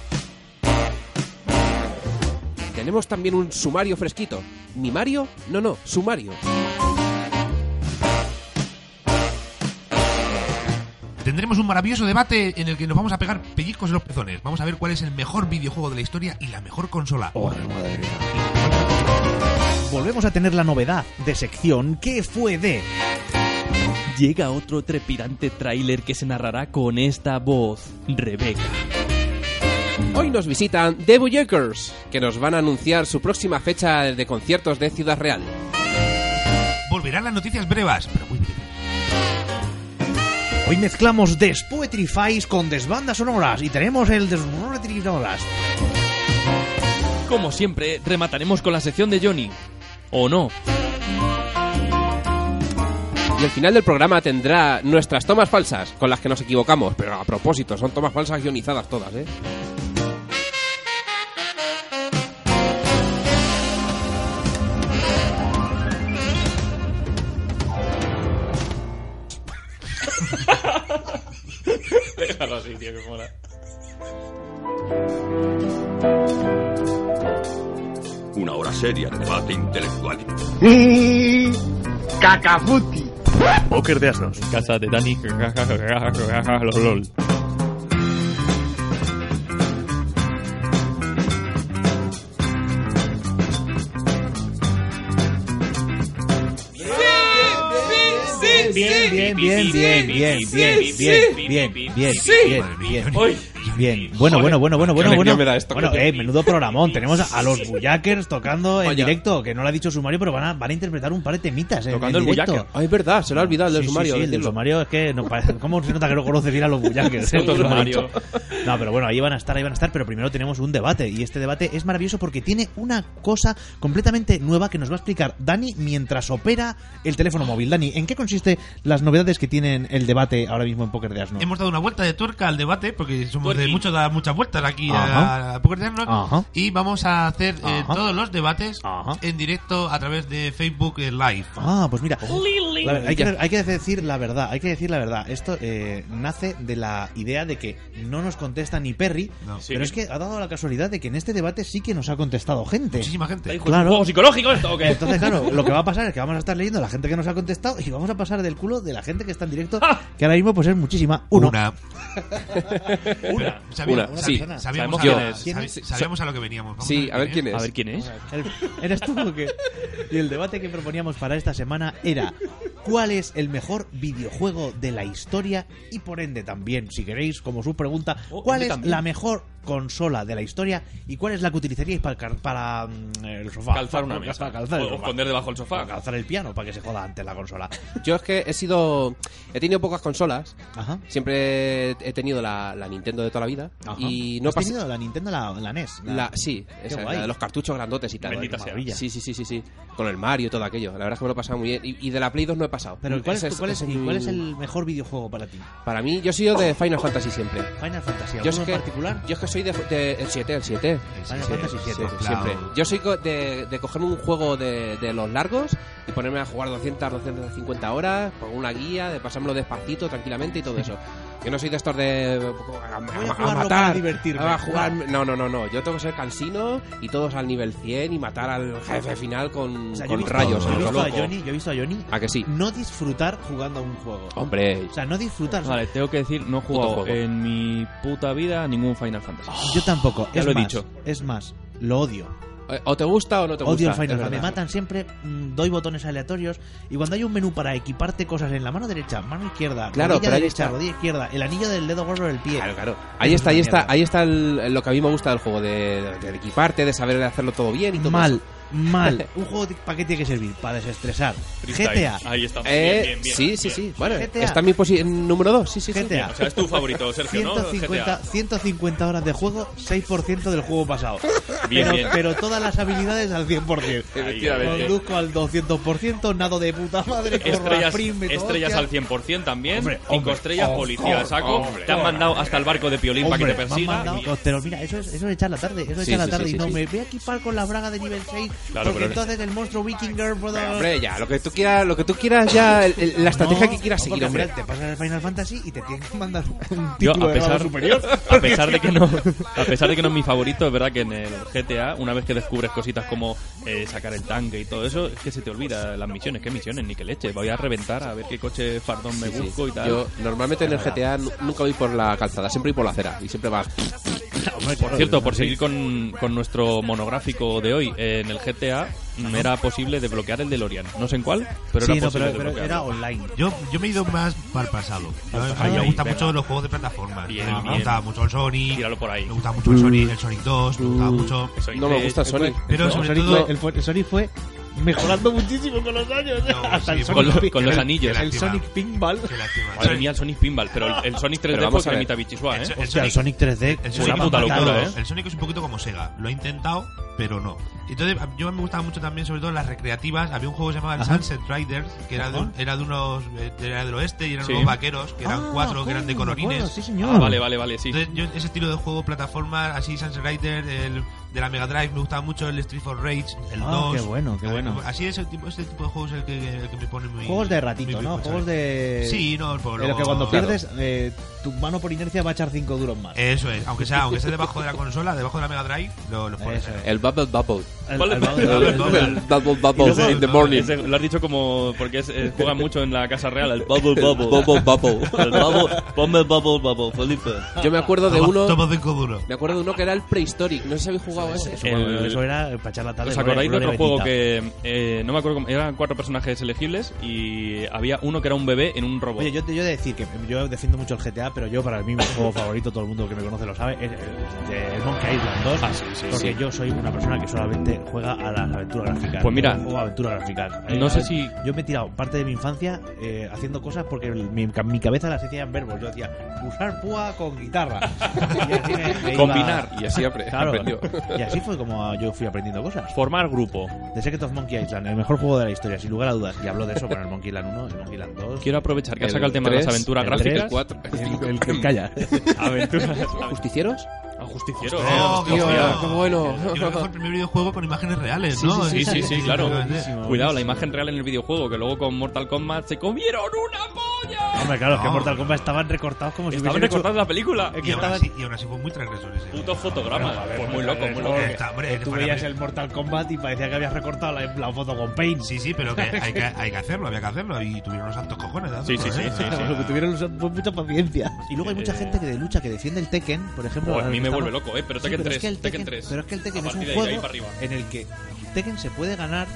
Tenemos también un sumario fresquito. ¿Mi Mario? No, no, sumario. Tendremos un maravilloso debate en el que nos vamos a pegar pellizcos en los pezones. Vamos a ver cuál es el mejor videojuego de la historia y la mejor consola. Volvemos a tener la novedad de sección ¿Qué fue de? llega otro trepidante tráiler que se narrará con esta voz Rebeca Hoy nos visitan The Boyakers, que nos van a anunciar su próxima fecha de conciertos de Ciudad Real. Volverán las noticias brevas, pero muy breves. Hoy mezclamos Despoetrifies con desbandas sonoras y tenemos el Despoetrifies. Como siempre, remataremos con la sección de Johnny. o no. Y al final del programa tendrá nuestras tomas falsas, con las que nos equivocamos, pero a propósito, son tomas falsas guionizadas todas, ¿eh? Déjalo así, tío, que mola. Una hora seria de debate intelectual. Cacafuti. Póker de asnos. Casa de Dani. *laughs* lol. Bien, bien, bien, bien, bien, bien, bien, bien, bien, bien, bien, bueno, bueno, bueno, bueno, bueno, bueno. me da esto, Bueno, eh, menudo programón. Tenemos a, los *laughs* Bullakers tocando en Vaya. directo, que no lo ha dicho sumario, pero van a, van a interpretar un par de temitas en, Tocando en el directo. Ah, es verdad, se lo ha olvidado el del Sí, sí, sumario. sí, el del sumario es que no, *laughs* ¿cómo se nota que no conoce bien a los Bullakers? eh? *laughs* No sumario. pero bueno, ahí van a estar, ahí van a estar, pero primero tenemos un debate y este debate es maravilloso porque tiene una cosa completamente nueva que nos va a explicar Dani mientras opera el teléfono móvil. Dani, ¿en qué consiste las novedades que tienen el debate ahora mismo en Poker de Asno? Hemos dado una vuelta de tuerca al debate, porque somos de mucho dar muchas vueltas aquí Ajá. a, a Poker Ajá. Y vamos a hacer eh, Ajá. todos los debates en directo a través de Facebook eh, Live. Ah, pues mira, Lili. la verdad, hay, que, hay que decir la verdad, hay que decir la verdad. Esto eh, nace de la idea de que no nos contesta ni Perry, Sí. pero es que ha dado la casualidad de que en este debate sí que nos ha contestado gente. Muchísima gente. ¿Es un juego psicológico esto o qué? Entonces, claro, *laughs* lo que va a pasar es que vamos a estar leyendo a la gente que nos ha contestado y vamos a pasar del culo de la gente que está en directo, *laughs* que ahora mismo pues es muchísima. Uno. Una. *laughs* Una. Sabía- Una, sí. Sabíamos, a, quién sabi- es. ¿Quién es? sabíamos a lo que veníamos. Vamos Sí, a ver quién es. A ver quién es. El- ¿Eres tú o qué? Y el debate que proponíamos para esta semana era ¿cuál es el mejor videojuego de la historia? Y por ende también, si queréis, como su pregunta, ¿cuál ende es también. la mejor consola de la historia? ¿Y cuál es la que utilizaríais para, para mm, el sofá? Calzar una Para mesa. calzar el O sofá. esconder debajo del sofá. Para calzar el piano, para que se joda antes la consola. *laughs* Yo es que he sido. He tenido pocas consolas. Ajá. Siempre he tenido la, la Nintendo de toda la vida. Ajá. Y no ¿Has pas- tenido la Nintendo, la, la NES? La, sí, esa, la de los cartuchos grandotes y tal. Bendita sea. Sí, sí, sí, sí, sí. Con el Mario y todo aquello. La verdad es que me lo he pasado muy bien. Y, y de la Play 2 no he pasado. Pero ¿cuál es, tu- cuál es- mi- cuál es el mejor videojuego para ti? Para mí, yo he sido de Final Fantasy siempre. Final Fantasy, Yo ¿alguno es en que, particular? Yo es que soy de, de- el 7, el 7. Final Sí, Fantasy sí, 7. siempre. Yo soy co- de, de cogerme un juego de, de los largos y ponerme a jugar 200, 250 horas con una guía, de pasármelo despacito, tranquilamente y todo eso. Yo no soy de estos de a, a- Voy a a jugarlo matar, divertirme. a jugar, no, no, no, no. Yo tengo que ser cansino y todos al nivel 100 y matar al jefe final con, O sea, con visto- rayos. yo he visto a. Johnny, yo he visto a Johnny ¿A que sí? no disfrutar jugando a un juego. Hombre, O sea, no disfrutar. Vale, tengo que decir, no he jugado juego. en mi puta vida ningún Final Fantasy. Yo tampoco. Ya es lo he más, dicho. Es más, lo odio. Eh, o te gusta o no te gusta. Odio el Final. Me matan siempre, mm, doy botones aleatorios y cuando hay un menú para equiparte cosas en la mano derecha, mano izquierda, Claro, rodilla derecha, está. rodilla izquierda, el anillo del dedo gordo del pie. Claro, claro. Ahí está, es ahí está, ahí está el- lo que a mí me gusta del juego, de, de equiparte, de saber hacerlo todo bien y todo Mal, eso. Mal. *laughs* Un juego para qué tiene que servir? Para desestresar. GTA. Ahí estamos. Eh, bien, bien, bien. sí, sí, bien. sí. Bueno, GTA. está en mi posi- en número 2. Sí, sí, sí. GTA. O sea, es tu favorito, Sergio, ¿no? 150, GTA. 150 horas de juego, 6% del juego pasado. Bien, pero, bien. pero todas las habilidades al 100%. Efectivamente. Conduzco al 200%, nado de puta madre, Estrellas, meto estrellas al hostias. 100% también. Hombre, Cinco hombre, estrellas, of policía, course, saco. hombre. te han mandado hasta el barco de Piolín para que te Hombre, persiga. pero mira, eso es, eso es echar la tarde. Eso es Sí, echar la sí, tarde. sí, y sí, no, sí. me voy a equipar con la braga de nivel 6. Claro, porque pero- entonces el monstruo vikinger puedo. Hombre, ya, lo que tú quieras, lo que tú quieras ya, el- el- la estrategia No, que quieras no, seguir, hombre. final Te pasas el Final Fantasy y te tienen que mandar un Yo, título a de grado pesar, superior. a pesar de que no a pesar de que no es mi favorito es verdad que en el GTA una vez que descubres cositas como eh, sacar el tanque y todo eso es que se te olvida las misiones qué misiones ni qué leche voy a reventar a ver qué coche fardón me Sí, sí. busco y tal Yo normalmente en el GTA nu- nunca voy por la calzada, siempre voy por la acera y siempre vas. Por cierto, por seguir con, con nuestro monográfico de hoy, en el GTA mm, era posible desbloquear el DeLorean. No sé en cuál, pero Sí, era no, posible pero, pero era online. Yo, yo me he ido más para el pasado. Yo- a mí me Ahí, gustan mucho los juegos de plataformas. Bien, me bien. gustaba mucho el Sonic. Tíralo por ahí. Me gustaba mucho el Sonic, el Sonic 2. Me gustaba mucho. No me 3, gusta el Sonic. Pero El sobre todo. el Sonic fue mejorando muchísimo con los años. No, *laughs* Hasta sí, el con Sonic lo- con los anillos. El Sonic Pinball. *laughs* Madre mía, el Sonic Pinball, pero el, el Sonic 3D Pero fue vamos a bichisua, ¿eh? El- el Hostia, el Sonic 3D. El Sonic, una puta es un poquito- locura, ¿eh? el Sonic es un poquito como Sega. Lo ha intentado, pero no. Entonces, yo me gustaba mucho también, sobre todo las recreativas. Había un juego que se llamaba el Ajá. Sunset Riders, que era de, un- era de unos. eh, Era del oeste y eran Sí. unos vaqueros, que eran Ah, cuatro, que eran de colorines. sí, señor. Ah, vale, vale, vale, sí. Entonces, yo ese estilo de juego, plataforma, así Sunset Rider, el de la Mega Drive, me gustaba mucho el Street for Rage, el Ah, 2. qué bueno, qué bueno. Así ese tipo, ese tipo de juegos es el que, el que me pone muy. Juegos de ratito, muy- ¿no? Juegos de... Sí, no, por De lo que cuando Claro. pierdes, eh, tu mano por inercia va a echar 5 duros más. Eso es, aunque sea, aunque esté debajo de la consola, debajo de la Mega Drive, lo, lo pones. Es. El Bubble Bubble. El- ¿Cuál el- es? el- El el- Bubble Bubble in the morning. ese lo has dicho como porque es, eh, juega mucho en la casa real el bubble bubble Bubble Bubble. *laughs* el bubble el bubble bubble Felipe Yo me acuerdo de Toma- uno. toma cinco duros. Me acuerdo de uno que era el Prehistoric. No sé si habéis jugado ese. Eso, El- bueno, eso era para echar la tarde. ¿Os acordáis de otro juego que eh, no me acuerdo eran cuatro personajes elegibles y había uno que era un bebé en un robot Oye, yo, te- yo de decir que yo defiendo mucho el GTA, pero yo para mí mi juego *laughs* favorito, todo el mundo que me conoce lo sabe, es el, el Monkey Island 2. Ah, sí, sí, porque sí. yo soy una persona que solamente juega a las aventuras gráficas. Pues mira, juego a aventuras gráficas. no Eh, sé si- Yo me he tirado parte de mi infancia eh, haciendo cosas porque mi, mi cabeza las hacía en verbos. Yo decía, usar púa con guitarra. *laughs* Y así me- me iba- Combinar. Y así Claro, aprendió. Y así fue como yo fui aprendiendo cosas. formar grupo The Secret of Monkey Island, el mejor juego de la historia, sin lugar a dudas. Y hablo de eso con el Monkey Island 1, el Monkey Island 2. quiero aprovechar que has El sacado el tema de las aventuras el gráficas tres, Cuatro. El, el que calla. *laughs* aventuras ¿Justicieros? A justicieros Oh, Tío, hostia. qué bueno. Yo creo que fue el primer videojuego con imágenes reales, Sí, ¿no? sí sí sí claro cuidado la imagen real en el videojuego que luego con Mortal Kombat se comieron una polla Hombre, claro, es que No. Mortal Kombat estaban recortados como si estaban recortando la película Y aún, así, y aún así fue muy transgresor ese. putos fotogramas A ver, pues muy loco ver, muy loco que- Está, hombre, que que tú veías el Mortal Kombat y parecía que habías recortado la, la foto con Paint. Sí, sí, pero que hay, que hay que hacerlo, había que hacerlo. Y tuvieron unos altos cojones. Sí, sí, sí, tuvieron los- fue mucha paciencia. Y luego hay mucha Eh. gente que de lucha que defiende el Tekken, por ejemplo. Pues a mí me vuelve loco, eh, pero Sí, Tekken es 3, que el Tekken 3. Pero es que el Tekken es un de de juego para arriba. en el que Tekken se puede ganar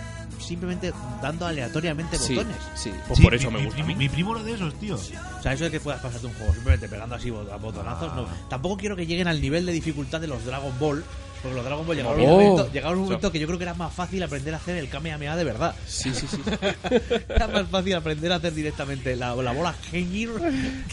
simplemente dando aleatoriamente Sí, botones. sí. pues Sí, por eso mi, me mi gusta mí Mi primo lo de esos, tío. O sea, eso de que puedas pasarte un juego simplemente pegando así a botonazos, no. Tampoco quiero que lleguen al nivel de dificultad de los Dragon Ball. Porque los Dragon Ball llegaron, Oh. un momento, llegaron un momento que yo creo que era más fácil aprender a hacer el Kamehameha de verdad. Sí, sí, sí. *laughs* Era más fácil aprender a hacer directamente la, la bola Gengir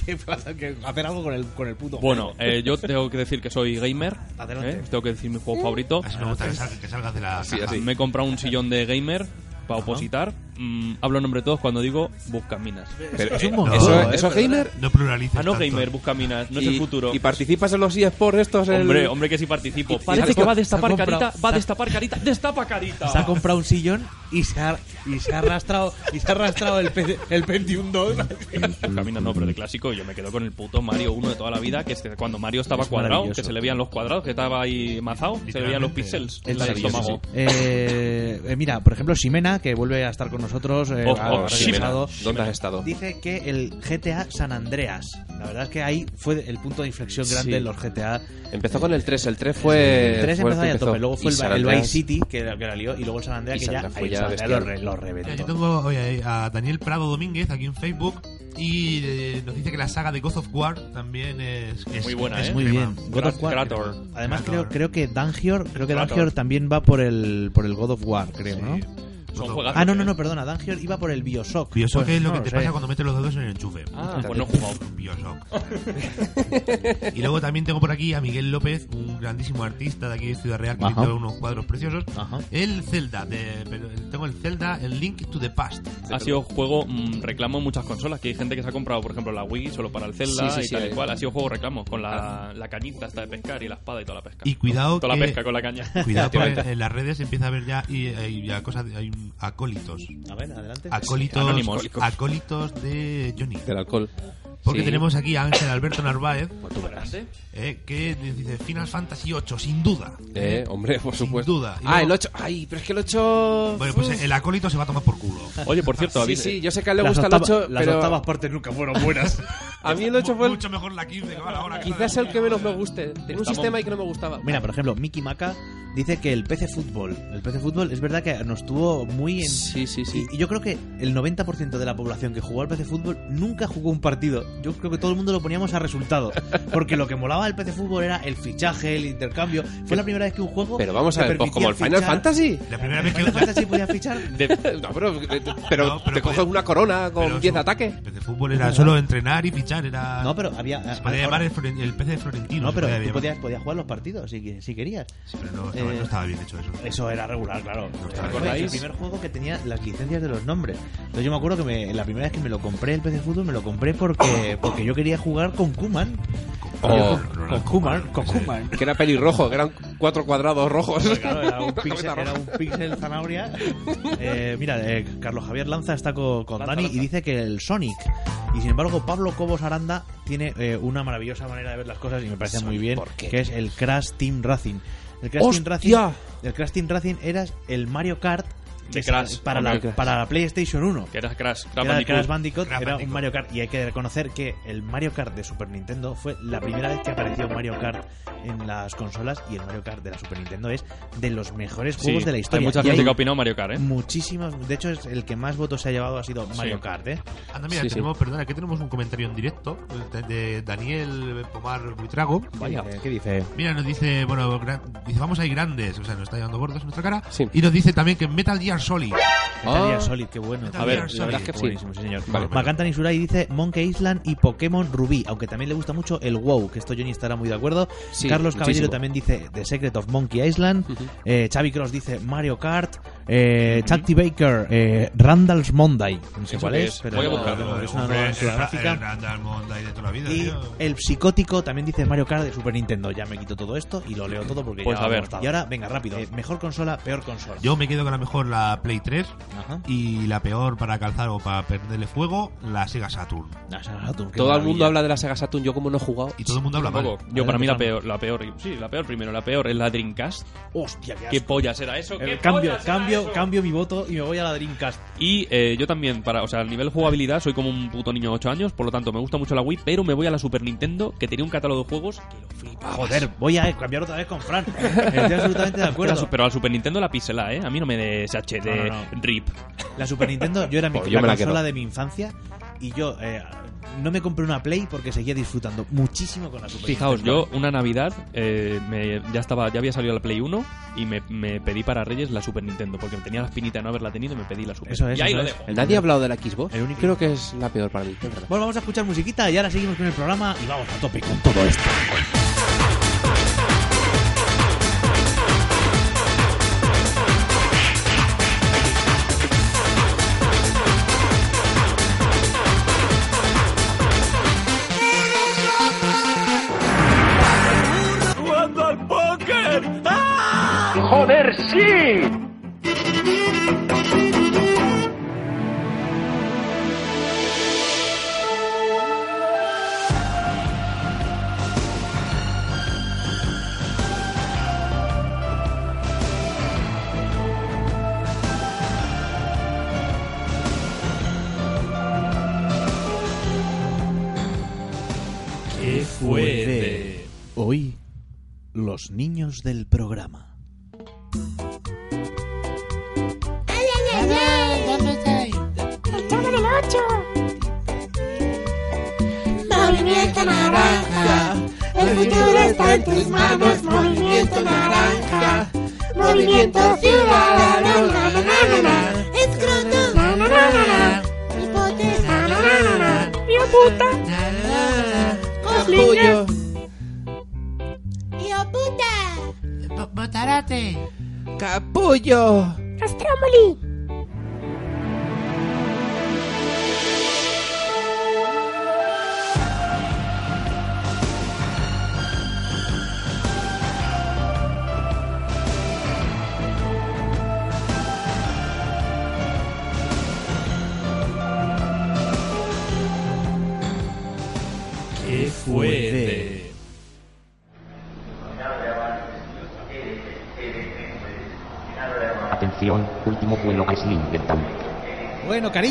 que, que hacer algo con el, con el puto bueno eh, yo tengo que decir que soy gamer. ¿eh? tengo que decir mi juego favorito Así me gusta que, salga- que salgas de la. Sí, así. me he comprado un sillón de gamer para opositar Mm, hablo en nombre de todos cuando digo buscaminas Pero, Es un eh, montón, ¿Eso, ¿eh? eso es gamer? No pluralices. ah no tanto. gamer buscaminas no es el futuro ¿Y participas en los eSports estos? el- hombre hombre que sí participo parece que va a destapar carita va a destapar carita destapa carita Se ha comprado un sillón y se ha, y se ha arrastrado y se ha arrastrado el, el Pentium 2. Buscaminas no pero de clásico yo me quedo con el puto Mario 1 de toda la vida que es que cuando Mario estaba Es cuadrado que se le veían los cuadrados que estaba ahí mazado se le veían los píxeles Es en el estómago Eh, eh, mira, por ejemplo, Ximena, que vuelve a estar con nosotros, eh, Oh, ha oh, regresado, ¿Dónde has estado? dice que el GTA San Andreas, la verdad es que ahí fue el punto de inflexión grande Sí. en los GTA. Empezó con el 3. El 3 fue. el 3 fue el empezó ahí a tope, luego fue el, el Vice City, que, que la lió, y luego el San Andreas, Y que San ya, ahí ya San Andreas bestial. lo, re- lo Mira, reventó. Yo tengo oye, a Daniel Prado Domínguez aquí en Facebook y eh, nos dice que la saga de God of War también es, es Muy buena, es ¿eh? Muy bien. God of War. Krator. Además Krator. creo, creo que Dangior, creo que. Dangior también va por el por el God of War, creo, ¿no? Son juegazos, Ah, no, no, ¿eh? no, perdona, Dangior iba por el Bioshock. Bioshock Pues es lo no que te sé. pasa cuando metes los dedos en el enchufe. ah pues no he jugado Bioshock. *laughs* y luego también tengo por aquí a Miguel López, un grandísimo artista de aquí de Ciudad Real que Ajá. hizo unos cuadros preciosos. Ajá. El Zelda, de, tengo el Zelda, el Link to the Past. ha sido juego mm, reclamo en muchas consolas que hay gente que se ha comprado por ejemplo la Wii solo para el Zelda Sí, sí, y sí, tal y hay- cual ha sido juego reclamo con la, la cañita hasta de pescar y la espada y toda la pesca Y cuidado toda la que- pesca con la caña Cuidado *laughs* porque Efectivamente. en las redes empieza a ver ya y, y ya cosas de- hay un- acólitos. A ver, adelante. Acólitos, Anónimos. acólitos de Johnny. Del alcohol. Porque Sí. tenemos aquí a Ángel Alberto Narváez, ¿eh? eh, que dice Final Fantasy VIII, sin duda. Eh, hombre, por Sin supuesto. duda. Y Ah, luego- el 8. Ay, pero es que el 8. Bueno, pues el acólito se va a tomar por culo. oye por cierto Sí, David sí, yo sé que a él le Las gusta octava- el 8, las pero. octavas partes nunca fueron buenas. *laughs* A mí el 8 fue el. Mucho mejor la 15 que va ahora. que Quizás el que menos me guste. Tenía un sistema ahí que no me gustaba. Mira, por ejemplo, Mickey Maca dice que el PC Fútbol, el PC Fútbol es verdad que nos tuvo muy en... Sí, sí, sí. Y, y yo creo que el 90% de la población que jugó al PC Fútbol nunca jugó un partido. Yo creo que todo el mundo lo poníamos a resultado. Porque lo que molaba del PC Fútbol era el fichaje, el intercambio. Fue la primera vez que un juego... Pero vamos a ver, pues como el permitía Final fichar- Fantasy. La primera vez que ¿Final *laughs* Fantasy podía fichar? No, pero, pero, No, pero te coges una corona con pero 10 su- ataques. El PC fútbol era solo entrenar y fichar, era. No, pero había... Se podía llamar el, Floren- el PC Florentino. No, pero podía tú podías, podías jugar los partidos si, si querías. Sí, pero no, Eh, No, estaba bien hecho eso. Eso era regular, claro. estaba Fue bien el primer juego que tenía las licencias de los nombres. Entonces yo me acuerdo que me- la primera vez que me lo compré el PC Fútbol me lo compré porque porque yo quería jugar con Kuman. Oh. con Kuman, con Kuman. Que era pelirrojo, que eran cuatro cuadrados rojos. Claro, era un píxel, era un píxel zanahoria. *laughs* Eh, mira, eh, Carlos Javier Lanza está co- con, Lanza, Dani y dice que el Sonic. Y sin embargo, Pablo Cobos Aranda tiene eh, una maravillosa manera de ver las cosas y me parece muy bien, que es el Crash Team Racing. El Crash Team. Racing, el Crash Team Racing era el Mario Kart De Crash, para la, para la PlayStation 1. Que era Crash, era el Bandicoot. Crash Bandicoot, Crash era un. Mario Kart y hay que reconocer que el Mario Kart de Super Nintendo fue la primera vez que apareció Mario Kart en las consolas y el Mario Kart de la Super Nintendo es de los mejores Sí, juegos de la historia. Hay mucha Y gente que ha opinado Mario Kart, ¿eh? Muchísimos, de hecho es el que más votos se ha llevado ha sido Mario Sí. Kart, ¿eh? Anda, mira, Sí, sí. tenemos, perdona, aquí tenemos un comentario en directo de, de Daniel Pomar Buitrago. Vaya. ¿Qué dice? Mira, nos dice, bueno, gran- dice, vamos ahí grandes, o sea, nos está llevando gordos en nuestra cara. Y nos dice también que Metal Gear Solid. Metal Gear Solid, qué bueno. Metal A ver, Gear la verdad es que Solid. buenísimo, sí, señor. Vale, vale. Macanta Nisurai dice Monkey Island y Pokémon Rubí, aunque también le gusta mucho el WoW, que esto Johnny estará muy de acuerdo. Sí, Carlos Caballero muchísimo. también dice The Secret of Monkey Island. eh, Xavi Cross dice Mario Kart. Eh, Chucky Baker, eh, Randall's Monday. No sé ¿Eso cuál qué es, es? pero Voy a buscarlo. es una Hombre, nueva el- aventura el gráfica. Randall Monday de toda la vida, Y tío. el psicótico también dice Mario Kart de Super Nintendo. Ya me quito todo esto y lo leo todo porque Pues ya a ver. Y ahora, venga, rápido. eh, mejor consola, peor consola. Yo me quedo con la mejor la Play 3 Ajá. y la peor para calzar o para perderle fuego la Sega Saturn. La Sega Saturn, qué Todo el mundo habla de la Sega Saturn, yo como no he jugado. Y todo el mundo habla mal. Yo para mí la peor, la peor, sí, la peor primero, la peor es la Dreamcast. Hostia, qué ¿Qué asco. pollas era eso? ¿Qué Eh, cambio, pollas era cambio, mi voto y me voy a la Dreamcast. Y eh, yo también, para, o sea, a nivel jugabilidad, soy como un puto niño de 8 años, por lo tanto me gusta mucho la Wii, pero me voy a la Super Nintendo, que tenía un catálogo de juegos que lo flipabas. Joder, voy a cambiar otra vez con Fran. *laughs* Estoy absolutamente de acuerdo. pero a la Super Nintendo la pixelá, ¿eh? A mí no me des HD, No, no, no. RIP. La Super Nintendo, yo era mi, Pues yo la consola quedo. de mi infancia y yo eh, no me compré una Play porque seguía disfrutando muchísimo con la Super Fijaos, Nintendo. yo una Navidad eh, me- ya estaba ya había salido la Play 1 y me, me pedí para Reyes la Super Nintendo porque tenía la espinita de no haberla tenido y me pedí la Super. Eso es, y ahí eso lo es. dejo. Nadie ha hablado de la Xbox. El único- Creo que es la peor para mí. Bueno, vamos a escuchar musiquita y ahora seguimos con el programa y vamos a tope con todo esto.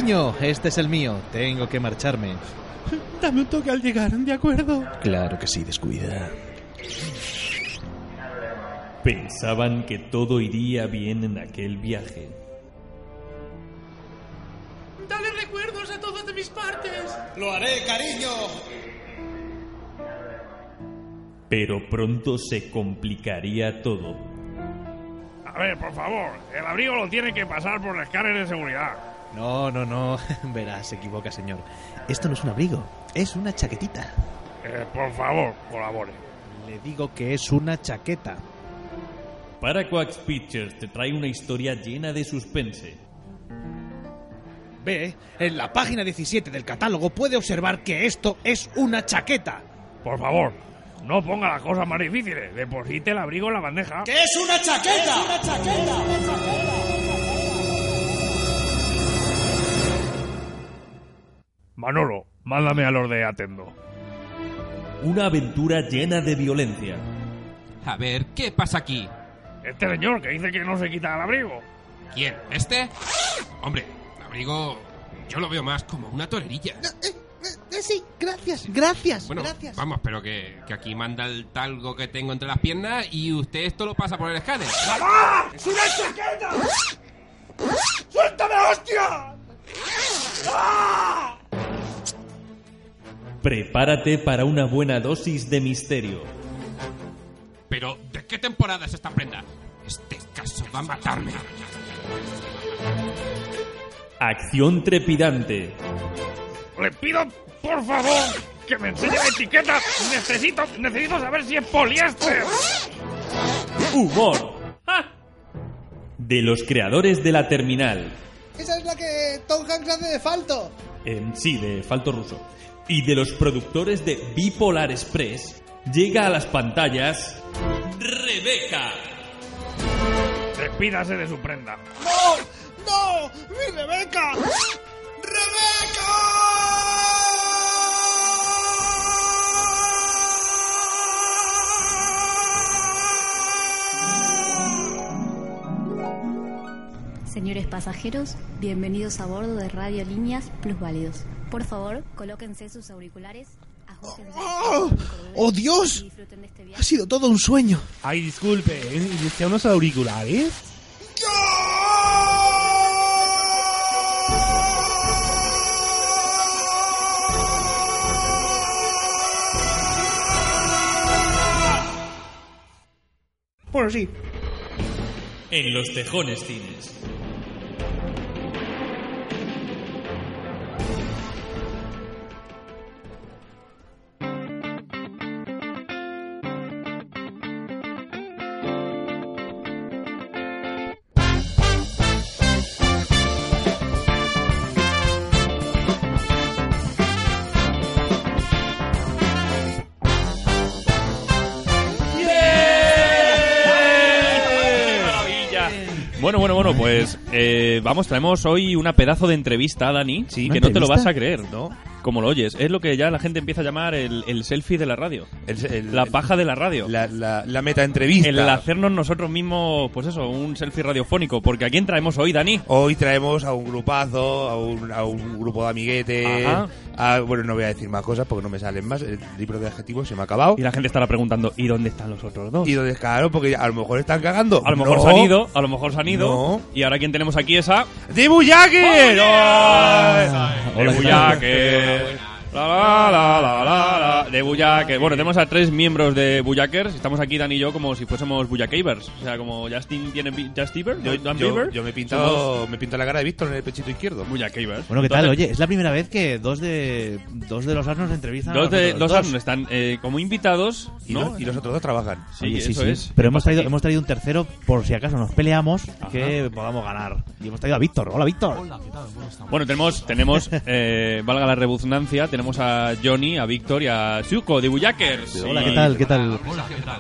Cariño, este es el mío. Tengo que marcharme. *laughs* Dame un toque al llegar, ¿de acuerdo? Claro que sí, descuida. Pensaban que todo iría bien en aquel viaje. Dale recuerdos a todas de mis partes. ¡Lo haré, cariño! Pero pronto se complicaría todo. A ver, por favor, el abrigo lo tiene que pasar por el escáner de seguridad. No, no, no. *laughs* Verás, se equivoca, señor. Esto no es un abrigo, es una chaquetita. Eh, por favor, colabore. Le digo que es una chaqueta. Paraquax Pictures te trae una historia llena de suspense. Ve, en la página 17 del catálogo puede observar que esto es una chaqueta. Por favor, no ponga las cosas más difíciles. Deposite el abrigo en la bandeja. ¡Que es una chaqueta! ¡Es una chaqueta! Manolo, mándame a los de Atendo. Una aventura llena de violencia. A ver, ¿qué pasa aquí? Este señor que dice que no se quita el abrigo. ¿Quién? ¿Este? Hombre, el abrigo yo lo veo más como una tolerilla. Eh, sí, gracias, gracias, Bueno, gracias. vamos, pero que, que aquí manda el talgo que tengo entre las piernas y usted esto lo pasa por el escáner. ¡Ah! ¡Es una chaqueta! ¡Suéltame, hostia! ¡Ah! Prepárate para una buena dosis de misterio. Pero, ¿de qué temporada es esta prenda? Este caso va a matarme. Acción trepidante. Le pido, por favor, que me enseñe la etiqueta. Necesito, necesito saber si es poliéster. Humor. De los creadores de la terminal. Esa es la que Tom Hanks hace de falto. En sí, de falto ruso. Y de los productores de Bipolar Express, llega a las pantallas Rebeca. Despídase de su prenda. ¡No! ¡No! ¡Mi Rebeca! Señores pasajeros, bienvenidos a bordo de Radio Líneas Plus Válidos. Por favor, colóquense sus auriculares, ajustense ¡Oh! ¡Oh, Dios! Ha sido todo un sueño. Ay, disculpe, ¿eh? ¿necesita unos auriculares? Bueno, sí. En los Tejones Cines. Vamos, traemos hoy una pedazo de entrevista, Dani, Sí, que ¿una no te lo vas a creer, ¿no? Como lo oyes. Es lo que ya la gente empieza a llamar el, el selfie de la radio. la paja de la radio. La, la, la meta entrevista. El hacernos nosotros mismos, pues eso, un selfie radiofónico. Porque ¿a quién traemos hoy, Dani? Hoy traemos a un grupazo, a un, a un grupo de amiguetes. Ajá. a- bueno, no voy a decir más cosas porque no me salen más. El libro de adjetivos se me ha acabado. Y la gente estará preguntando, ¿y dónde están los otros dos? Y lo descaro porque a lo mejor están cagando. A lo mejor No. se han ido, a lo mejor se han ido. No. Y ahora quién tenemos aquí es a... De man. La, la, la, la, la, la, de Buyaker. Bueno, tenemos a tres miembros de Buyakers. Estamos aquí, Dan y yo, como si fuésemos Buyakavers. O sea, como Justin tiene Justin Bieber, Yo, Dan yo- Bieber. yo me he pintado, Somos me pinto la cara de Víctor en el pechito izquierdo. Buyakavers. Bueno, ¿qué tal? Entonces, Oye, es la primera vez que dos de dos de los asnos entrevistan a Dos de nosotros dos Arnold están eh, como invitados, Y, ¿no? los, y los otros dos trabajan. Sí, Oye, eso es. Pero ¿Qué hemos traído, aquí? hemos traído un tercero por si acaso nos peleamos que podamos ganar. Y hemos traído a Víctor. Hola, Víctor. Bueno, tenemos, tenemos *laughs* eh, valga la redundancia, tenemos a Johnny, a Víctor y a Suko de Buyakers. Hola, ¿qué tal? ¿Qué tal?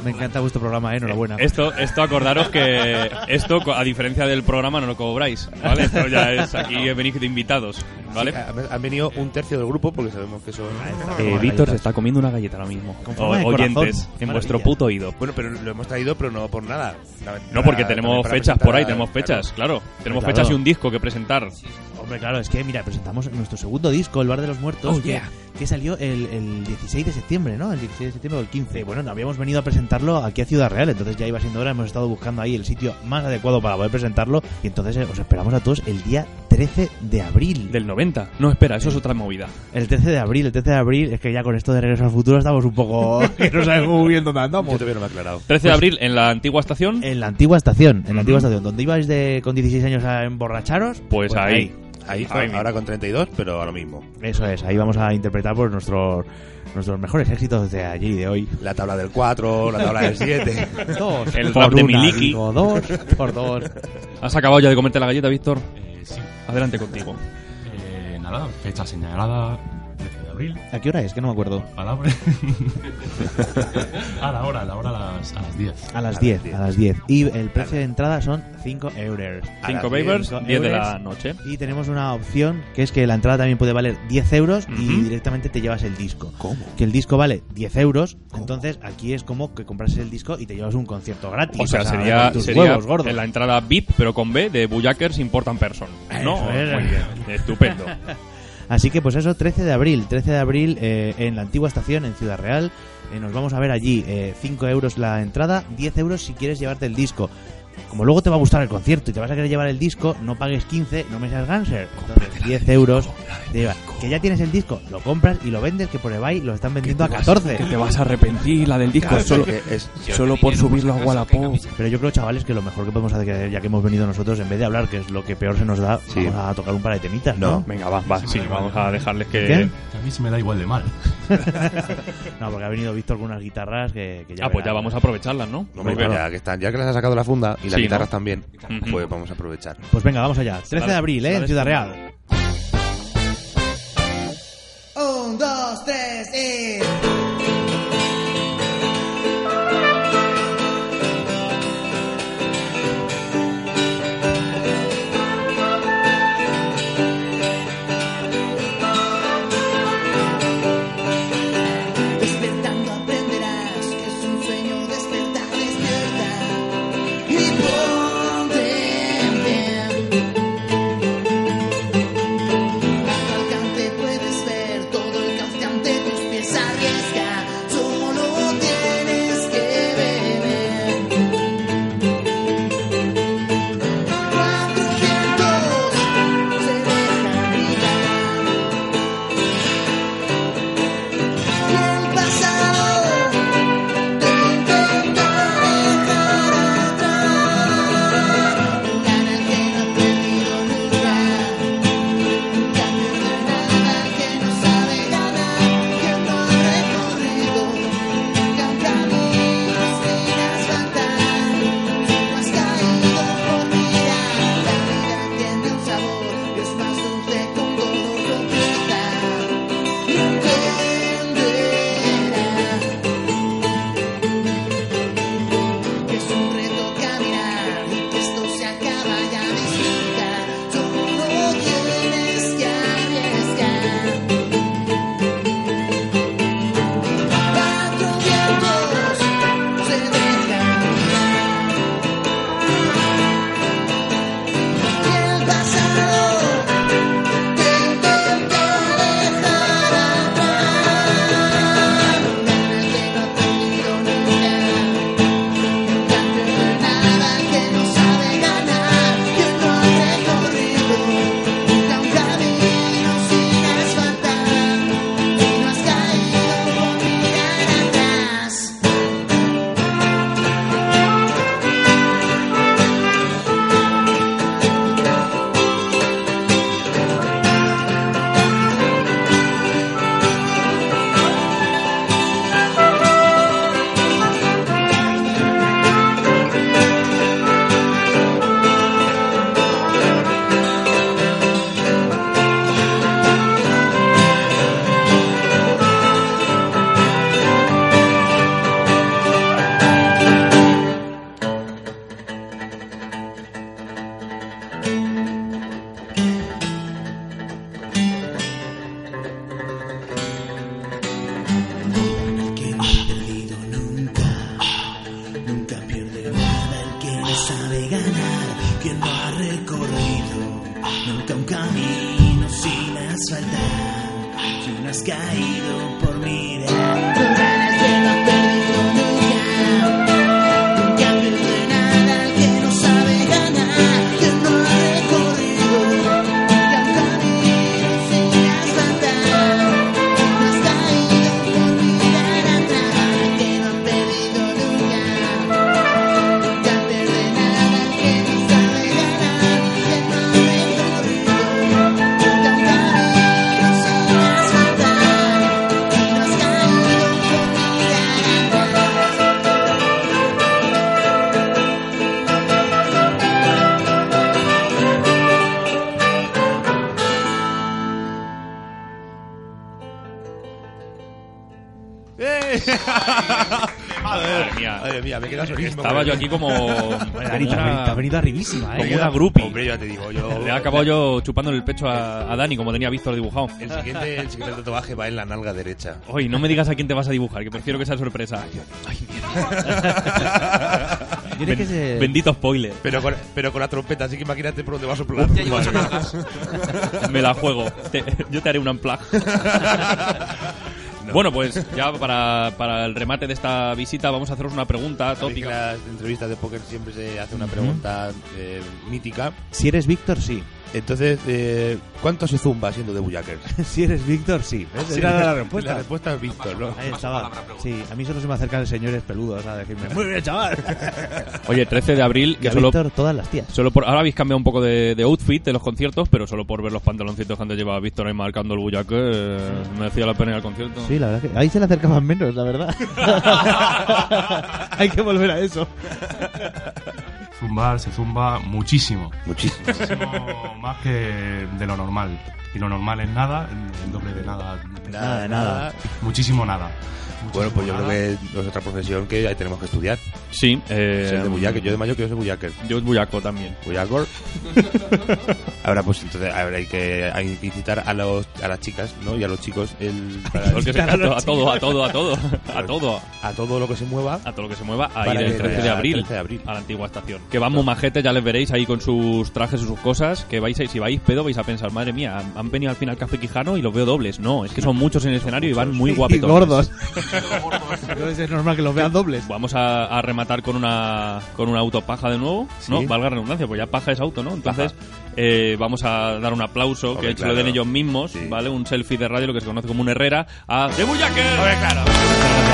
Me encanta vuestro programa, eh. Enhorabuena. Esto, esto acordaros que esto, a diferencia del programa, no lo cobráis, ¿vale? Esto ya es aquí venís de invitados, ¿vale? Sí, ha- han venido un tercio del grupo porque sabemos que son. Eh, Víctor se está comiendo una galleta ahora mismo. Con O- oyentes, corazón. en Maravilla. vuestro puto oído. Bueno, pero lo hemos traído, pero no por nada. No, porque tenemos fechas por ahí, tenemos fechas, claro. Tenemos Claro. fechas y un disco que presentar. Hombre, claro, es que, mira, presentamos nuestro segundo disco, El Bar de los Muertos, Oh, que, yeah. que salió el, el 16 de septiembre, ¿no? El 16 de septiembre o el 15. Bueno, no habíamos venido a presentarlo aquí a Ciudad Real, entonces ya iba siendo hora, hemos estado buscando ahí el sitio más adecuado para poder presentarlo y entonces eh, os esperamos a todos el día 13 de abril. Del 90. No, espera, eso es otra movida. El 13 de abril, el 13 de abril, es que ya con esto de Regreso al Futuro estamos un poco... *laughs* que no sabemos muy bien dónde andamos. Yo todavía no me he aclarado. 13 de abril en la antigua estación. En la antigua estación, en la antigua estación, donde ibais de, con 16 años a emborracharos, Pues ahí. Ahí, Ahí ahora con 32, pero a lo mismo. Eso es, ahí vamos a interpretar pues nuestros nuestros mejores éxitos de allí de hoy. La tabla del 4, la tabla del 7. *laughs* dos, *laughs* El por rap de Miliki. digo, dos por dos. ¿Has acabado ya de comerte la galleta, Víctor? sí. Adelante contigo. Eh, nada, fecha señalada, 13 de abril. ¿A qué hora es? Que no me acuerdo. Palabra. *laughs* a la hora, a la hora a las, a las 10. A las 10, a las 10. Y el precio de entrada son 5 euros. Cinco A las babers, 5 10 de la noche. Y tenemos una opción que es que la entrada también puede valer 10 euros y Ujú. directamente te llevas el disco. ¿Cómo? Que el disco vale 10 euros, entonces aquí es como que compras el disco y te llevas un concierto gratis. O sea, sería, con tus sería huevos gordos. en la entrada VIP, pero con B, de Bujakers Important Person. ¿No? Eso es. Muy bien. Estupendo. *laughs* Así que pues eso, 13 de abril, 13 de abril eh, en la antigua estación en Ciudad Real. Eh, nos vamos a ver allí, eh, 5 euros la entrada, 10 euros si quieres llevarte el disco. Como luego te va a gustar el concierto y te vas a querer llevar el disco, no pagues 15, no me seas ganser. Entonces 10 euros, te llevas. que ya tienes el disco, lo compras y lo vendes, que por eBay lo están vendiendo a 14. Que te vas a arrepentir la del disco Claro, solo, que es- solo por subirlo a Wallapop. Pero yo creo, chavales, que lo mejor que podemos hacer, ya que hemos venido nosotros, en vez de hablar, que es lo que peor se nos da, Sí. vamos a tocar un par de temitas, ¿no? Venga, va, va. Sí, vamos a dejarles que... ¿Qué? Que a mí se me da igual de mal. *laughs* no, porque ha venido Víctor con unas guitarras que, que ya Ah, pues ya vamos a aprovecharlas, ¿no? Ya, que están, ya que les ha sacado la funda y las Sí, guitarras ¿no? también, pues vamos a aprovechar. Pues venga, vamos allá. 13 de abril, ¿eh? En Ciudad. Real. Un, dos, tres y... sabe ganar, quien no ha recorrido nunca un camino sin asfaltar. Si no has caído por mirar, me. Estaba yo aquí como. *laughs* Te ha venido arribísima, ¿eh? Como una groupie. Hombre, ya te digo, yo... Le he acabado yo chupándole el pecho a, a Dani, como tenía Víctor dibujado. El siguiente, el siguiente tatuaje va en la nalga derecha. Oye, no me digas a quién te vas a dibujar, que prefiero que sea sorpresa. Ay, que Ben- ser- Bendito spoiler. Pero con, pero con la trompeta, así que imagínate por dónde va a soplar. Me la juego. Te- yo te haré un unplug. *laughs* Bueno, pues ya para, para el remate de esta visita vamos a haceros una pregunta que en tópica. las entrevistas de póker siempre se hace una pregunta eh, mítica. Si eres Víctor, sí. Entonces, eh, ¿cuánto se zumba siendo de Bullakers? *laughs* si eres Víctor, sí. ¿Ves? Sí. Era la respuesta. La respuesta es Víctor, ¿no? Ahí estaba. Sí, a mí solo se me acercan señores peludos a decirme, muy bien, chaval. *laughs* Oye, 13 de abril, Y que a solo, Víctor, todas las tías. solo por, ahora habéis cambiado un poco de, de outfit de los conciertos, pero solo por ver los pantaloncitos que antes llevaba Víctor ahí marcando el bullaque, eh, merecía la pena ir al concierto. Sí, la verdad que ahí se le acercaban menos, la verdad. *laughs* Hay que volver a eso. Zumbar se zumba muchísimo. Muchísimo. Muchísimo más que de lo normal. Y lo normal es nada, el doble de nada. Nada de nada. Muchísimo nada. Bueno, pues yo creo que es otra profesión que ahí tenemos que estudiar. Sí, eh, Ser de bullaker. Yo de mayo quiero ser bullaker. Yo es bullaco también. Bullacor. *laughs* Ahora pues entonces ahora hay que, hay que incitar a, los, a las chicas ¿no? y a los chicos el, para Porque se- a, to- a todo, a todo, a todo, a todo. a todo lo que se mueva. A todo lo que se mueva, a ir el que 13 de abril, 13 de abril. a la antigua estación. Que van muy majetes, ya les veréis ahí con sus trajes y sus cosas. Que vais a, si vais pedo, vais a pensar, madre mía, han, han venido al final Café Quijano y los veo dobles. No, es que son muchos en el escenario y van muy *laughs* Y guapitos. gordos. *laughs* Entonces es normal que los vean dobles. Vamos a, a rematar con una con una autopaja de nuevo, ¿no? Sí. Valga la redundancia, pues ya paja es auto, ¿no? Entonces eh, vamos a dar un aplauso, Hombre, que se lo den claro. ellos mismos, ¿vale? Un selfie de radio, lo que se conoce como un Herrera, a The Bullaker. claro.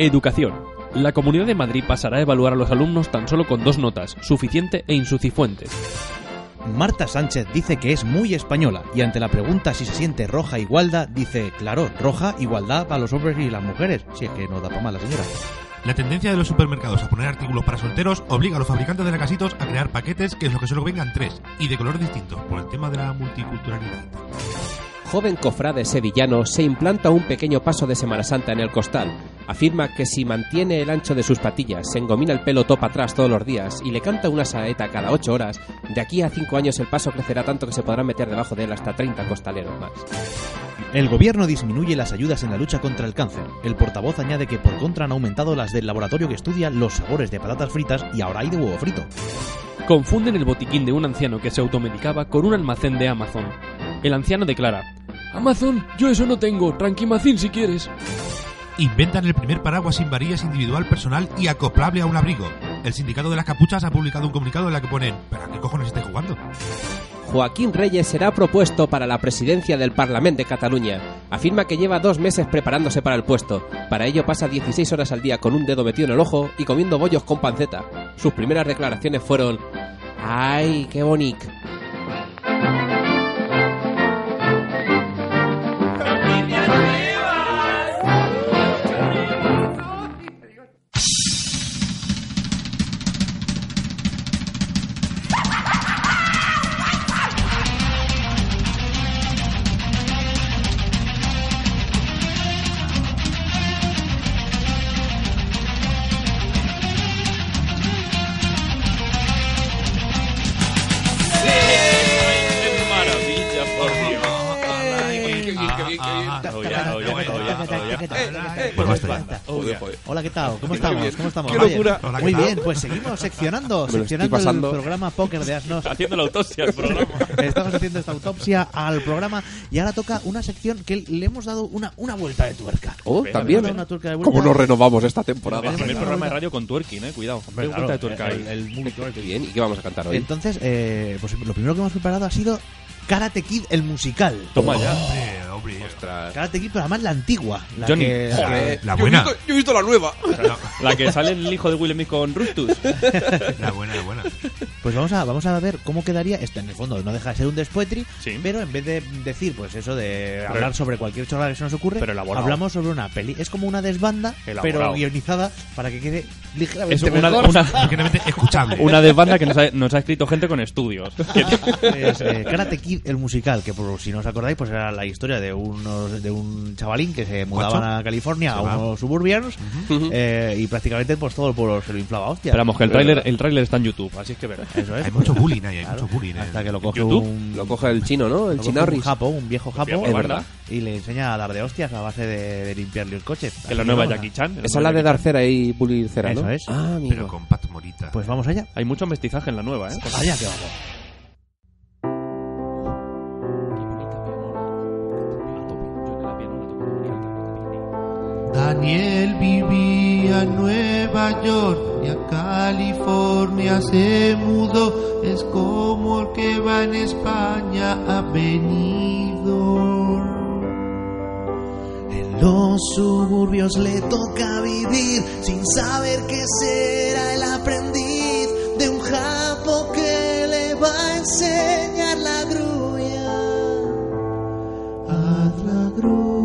Educación. La Comunidad de Madrid pasará a evaluar a los alumnos tan solo con dos notas, suficiente e insuficientes. Marta Sánchez dice que es muy española y ante la pregunta si se siente roja igualdad dice, claro, roja igualdad para los hombres y las mujeres. Si es que no da para más la señora. La tendencia de los supermercados a poner artículos para solteros obliga a los fabricantes de lacasitos a crear paquetes que es lo que solo vengan tres y de color distinto por el tema de la multiculturalidad. Joven cofrade sevillano se implanta un pequeño paso de Semana Santa en el costal. Afirma que si mantiene el ancho de sus patillas, se engomina el pelo topa atrás todos los días y le canta una saeta cada ocho horas, de aquí a cinco años el paso crecerá tanto que se podrán meter debajo de él hasta 30 costaleros más. El gobierno disminuye las ayudas en la lucha contra el cáncer. El portavoz añade que por contra han aumentado las del laboratorio que estudia los sabores de patatas fritas y ahora hay de huevo frito. Confunden el botiquín de un anciano que se automedicaba con un almacén de Amazon. El anciano declara: Amazon, yo eso no tengo. Tranquimacín si quieres. Inventan el primer paraguas sin varillas individual personal y acoplable a un abrigo. El sindicato de las capuchas ha publicado un comunicado en la que ponen ¿Pero a qué cojones estáis jugando? Joaquín Reyes será propuesto para la presidencia del Parlamento de Cataluña. Afirma que lleva dos meses preparándose para el puesto. Para ello pasa 16 horas al día con un dedo metido en el ojo y comiendo bollos con panceta. Sus primeras declaraciones fueron... ¡Ay, qué bonito! Ya. Hola, ¿qué tal? ¿Cómo estamos? ¿Cómo estamos? Qué Vaya. locura. Hola, ¿qué Muy tal? bien, pues seguimos seccionando, Me lo estoy seccionando el pasando. programa Póker de Asnos. Haciendo la autopsia al programa. *laughs* Estamos haciendo esta autopsia al programa y ahora toca una sección que le hemos dado una, una vuelta de tuerca. Oh, también. dado una tuerca de vuelta. ¿Cómo nos renovamos esta temporada? El primer programa de radio con twerking, eh, cuidado. Hombre, Qué claro, vuelta de tuerca el- ahí. el movie twerking. Bien, ¿y qué vamos a cantar hoy? Entonces, eh, pues lo primero que hemos preparado ha sido Karate Kid, el musical. Toma ya. Hombre, hombre. Karate Kid, pero además la antigua. La Johnny. que, la Joder, que- La buena. Yo he visto la nueva. La que sale el hijo de Will Smith con Rustus. La buena, la buena. Pues vamos a, vamos a ver cómo quedaría. Esto en el fondo no deja de ser un despoetri, Sí. pero en vez de decir, pues eso de Pero- hablar sobre cualquier chorrada que se nos ocurre, Pero hablamos sobre una peli. Es como una desbanda, Elaborado. pero guionizada para que quede ligeramente Es una, mejor. una, *laughs* Ligeramente escuchable. una desbanda que nos ha, nos ha escrito gente con estudios. *laughs* Es, eh, Karate Kid, el musical, que por si no os acordáis, pues era la historia de unos de un chavalín que se mudaban Guacho. a California, a unos suburbianos, eh, y prácticamente pues todo el pueblo se lo inflaba a hostia. Esperamos que el tráiler el tráiler está en YouTube, así es que verás. Eso es. Hay mucho bullying ahí, hay Claro, mucho bullying. Hasta en- que lo coge un... Lo coge el chino, ¿no? El lo chinarris. Un japo, un viejo japo, viejo, Es verdad. y le enseña a dar de hostias a base de, de limpiarle el coche. Que la nueva Jackie Chan. Esa es la de dar cera y pulir cera, ¿no? Eso es. Ah, amigo. Pero con Pat Morita. Pues vamos allá. Hay mucho mestizaje en la nueva, ¿eh? Allá que vamos. Daniel vivía en Nueva York y a California se mudó. Es como el que va en España ha venido. En los suburbios le toca vivir sin saber qué será el aprendiz de un japo que le va a enseñar la grulla. Haz la grulla,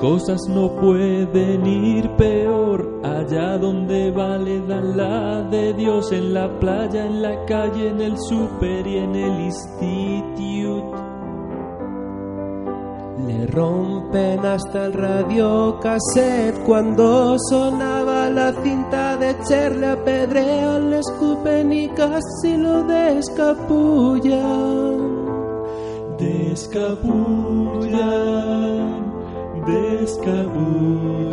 cosas no pueden ir peor allá donde vale dan la de Dios en la playa, en la calle, en el super y en el institute. Le rompen hasta el radio cassette cuando sonaba la cinta de Cher. Le apedrean, le escupen y casi lo descapullan. Descabullan, descabullan,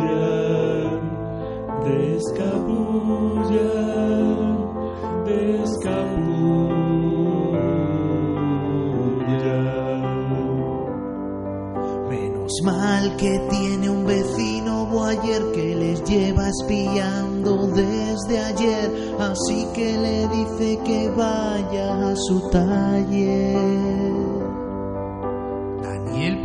descabullan, descabullan. Menos mal que tiene un vecino boayer que les lleva espiando desde ayer, así que le dice que vaya a su taller.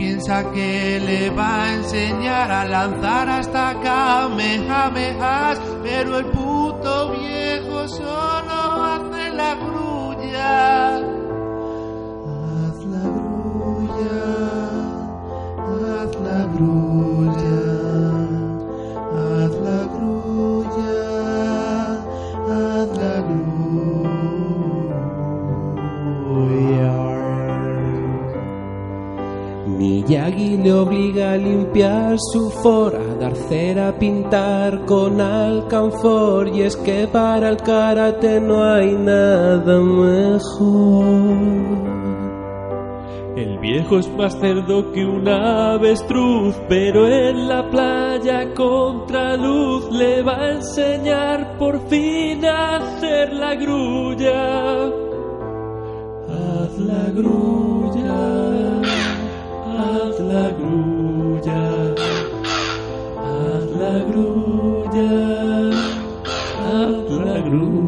Piensa que le va a enseñar a lanzar hasta Kamehamehas, pero el puto viejo solo hace la grulla. Le obliga a limpiar su for, a dar cera, a pintar con alcanfor. Y es que para el karate no hay nada mejor. El viejo es más cerdo que un avestruz, pero en la playa contra luz le va a enseñar por fin a hacer la grulla. Haz la grulla, haz la grulla, haz la grulla, haz la grulla.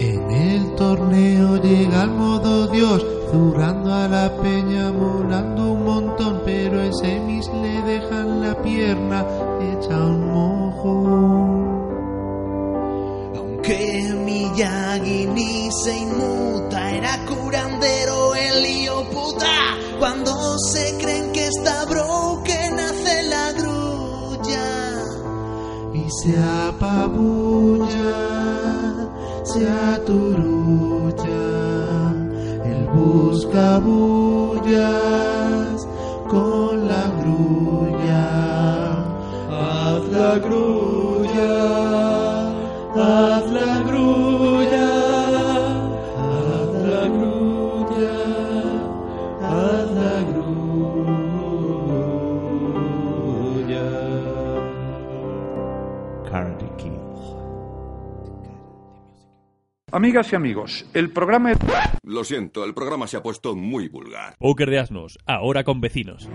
En el torneo llega al modo Dios, zurrando a la peña, molando un montón, pero en semis le dejan la pierna hecha un mojón. Aunque Miyagi se inmuta, era curandero el lío puta. Cuando se creen que está broken, hace la grulla. Y se apabulla, se aturulla, él busca bullas con la grulla, Haz la grulla, Amigas y amigos, el programa... Lo siento, el programa se ha puesto muy vulgar. Póker de asnos, ahora con vecinos.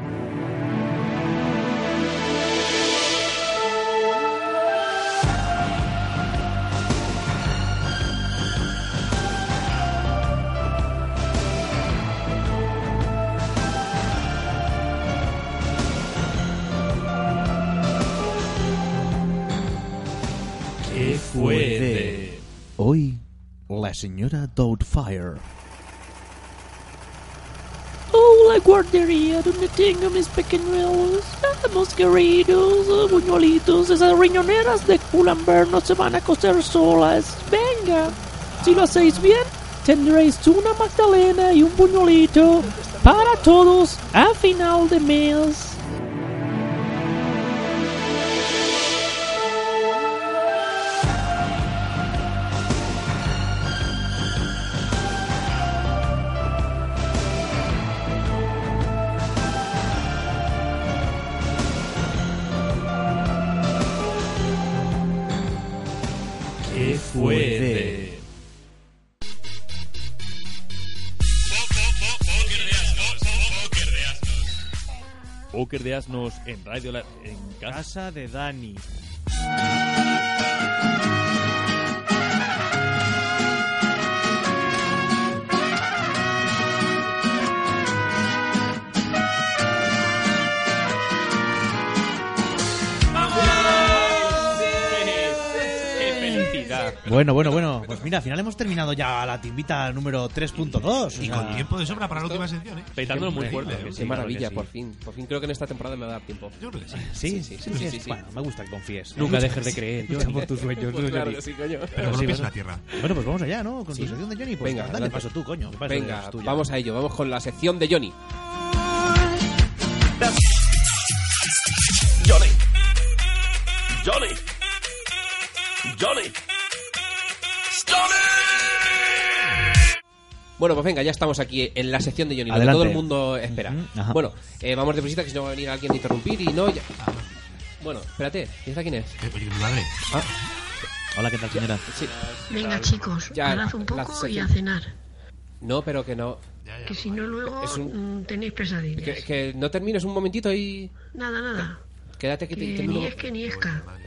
Señora Doubtfire. Oh, la guardería donde tengo mis pequeñuelos. Vamos, queridos, oh, buñuelitos. Esas riñoneras de Culamber no se van a coser solas. Venga, si lo hacéis bien, tendréis una magdalena y un buñuelito para todos a final de mes. De asnos en radio la- en casa de Dani. Bueno, bueno, bueno. Pues mira, al final hemos terminado ya la timbita número 3.2. o Y sea- con tiempo de sobra para la última sección, ¿eh? Petándolo muy fuerte. Qué Sí, maravilla, claro por fin. Por fin creo que en esta temporada me va a dar tiempo. Yo creo que sí. ¿Sí? Sí, sí, sí, sí, sí. Bueno, me gusta que confíes. Nunca dejes de creer, *laughs* Lucha por tus sueños. Pues ¿no, claro que sí, coño. Pero los pies la tierra. Bueno, pues vamos allá, ¿no? Con tu sección de Johnny. Pues Venga, dale paso tú, coño. Venga, vamos a ello. Vamos con la sección de Johnny. Johnny. Johnny. Johnny. Bueno, pues venga, ya estamos aquí en la sección de Johnny, lo que todo el mundo espera. Bueno, eh, vamos de visita que si no va a venir alguien a interrumpir y no... ya- Ah, Bueno, espérate, ¿y esta quién es? Eh, Oye, mi madre. Ah, Hola, ¿qué tal, señora? sí. Venga, chicos, Ya, parad un la poco y a cenar. No, pero que no... Que si no, luego Es un- mm, tenéis pesadillas. Que, que no termines un momentito y... Nada, nada. Quédate que te Que termino- ni es que ni es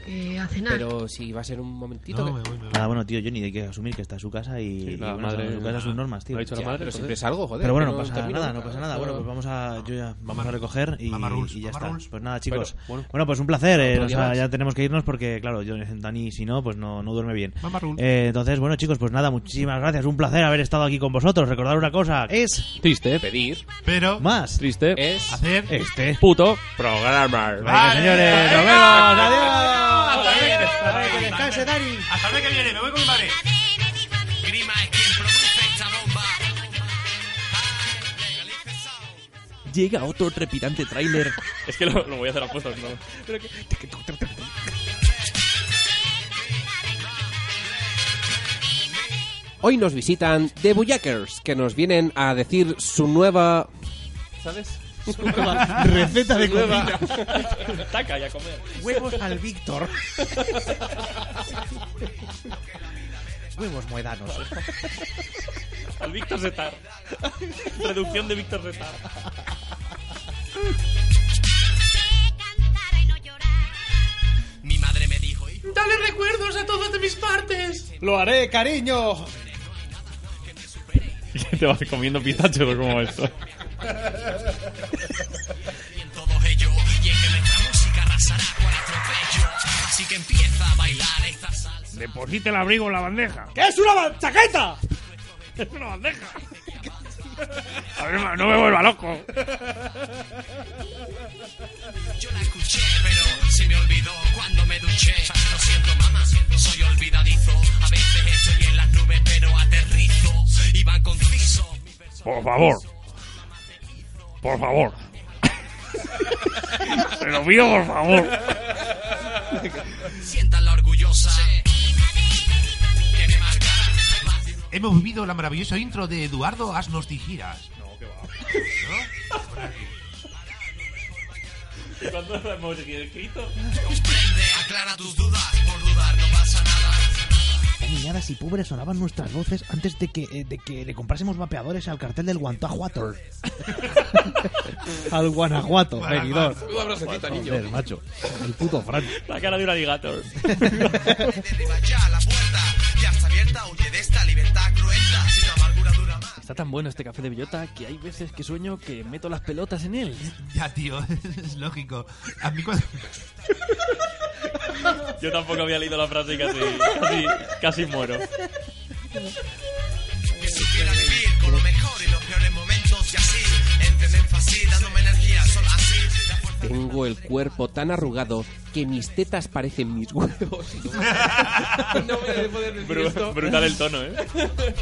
Que a cenar. Pero si va a ser un momentito... No, que- me voy, me voy. Nada, bueno, tío, Johnny, hay que asumir que está en su casa y, Sí, y bueno, madre- su casa sus normas, tío. ¿Lo ha dicho la madre? pero siempre es algo, joder. Pero bueno, no pasa termino nada, no pasa nada. Bueno, pues vamos a, yo ya, vamos a recoger y, Mama rules, y ya mama está. rules. Pues nada, chicos. Bueno, Bueno, pues un placer. eh, o sea, ya tenemos que irnos porque, claro, yo, Dani, si no, pues no, no duerme bien. Mama rules. Eh, entonces, bueno, chicos, pues nada, muchísimas gracias. Un placer haber estado aquí con vosotros. Recordar una cosa, es Triste, Pedir Pero, más triste, es... hacer. este. puto programa. Venga, Vale. señores, nos vemos. Adiós. Hasta Que descanse, Dani. Hasta el mes que viene, me voy con mi madre. Grima es quien produce esta bomba. Llega otro trepidante tráiler. es que lo, lo voy a hacer a puestos, ¿no? Pero que- Hoy nos visitan The Bujakers, que nos vienen a decir su nueva... ¿Sabes? Receta de cocina. *laughs* Taca y a comer. Huevos al Víctor. Huevos moedanos. Al Víctor Zetar. Reducción de Víctor Zetar. Mi madre me dijo, Dale recuerdos a todas de mis partes. Lo haré, cariño. ¿Te vas comiendo pistachos o cómo esto? En todo ello. Y es que nuestra música arrasará cual atropello. Así que empieza a bailar esta salsa. Deposite el abrigo en la bandeja. ¿Qué es una chaqueta? Es una bandeja. A ver, no me vuelva loco. Yo la escuché, pero se me olvidó cuando me duché. Lo siento, mamá, soy olvidadizo. A veces estoy en las nubes, pero aterrizo. Y van conciso. Por favor. Por favor. Te lo pido, por favor. Siéntanla orgullosa. Hemos vivido la maravillosa intro de Eduardo Asnos Tigiras. No, qué va. ¿Cuándo lo hemos escrito? Comprende, aclara tus dudas. Por dudar no pasa nada. Niñadas y pobres sonaban nuestras voces antes de que, eh, de que le comprásemos vapeadores al cartel del Guanajuato. *laughs* al Guanajuato, venidor. Un abracito, niño. Joder, macho. El puto Frank. La cara de un alligator. *laughs* Está tan bueno este café de bellota que hay veces que sueño que meto las pelotas en él. Ya, tío, *laughs* es lógico. A mí cuando... *laughs* Yo tampoco había leído la frase y casi, casi, casi muero. Que supiera vivir con lo mejor y los peores momentos y así. Entender fácil, dándome energía, solo así. La fuerza Tengo el cuerpo tan arrugado que mis tetas parecen mis huevos. *laughs* no voy a poder decir Bru- esto. brutal el tono, ¿eh?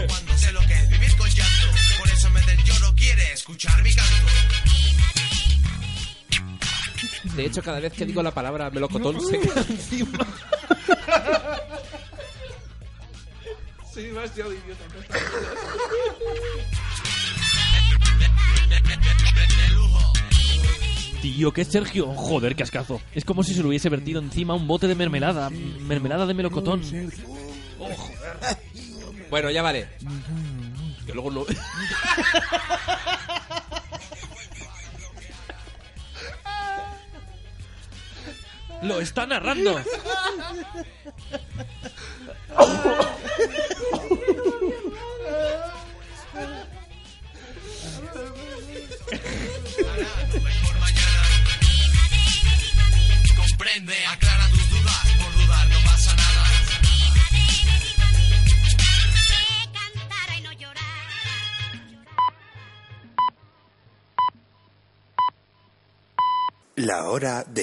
cuando sé lo que es vivir con llanto. Por eso me del lloro quiere escuchar mi. De hecho, cada vez que digo la palabra melocotón se queda encima. Soy demasiado idiota. Tío, ¿qué es Sergio? Joder, qué ascazo. Es como si se le hubiese vertido encima un bote de mermelada. Mermelada de melocotón. Bueno, ya vale. Que luego no. *laughs* ¡Lo está narrando! Comprende, aclara tus dudas. Por dudar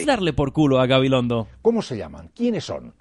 Darle por culo a Gabilondo. ¿Cómo se llaman? ¿Quiénes son?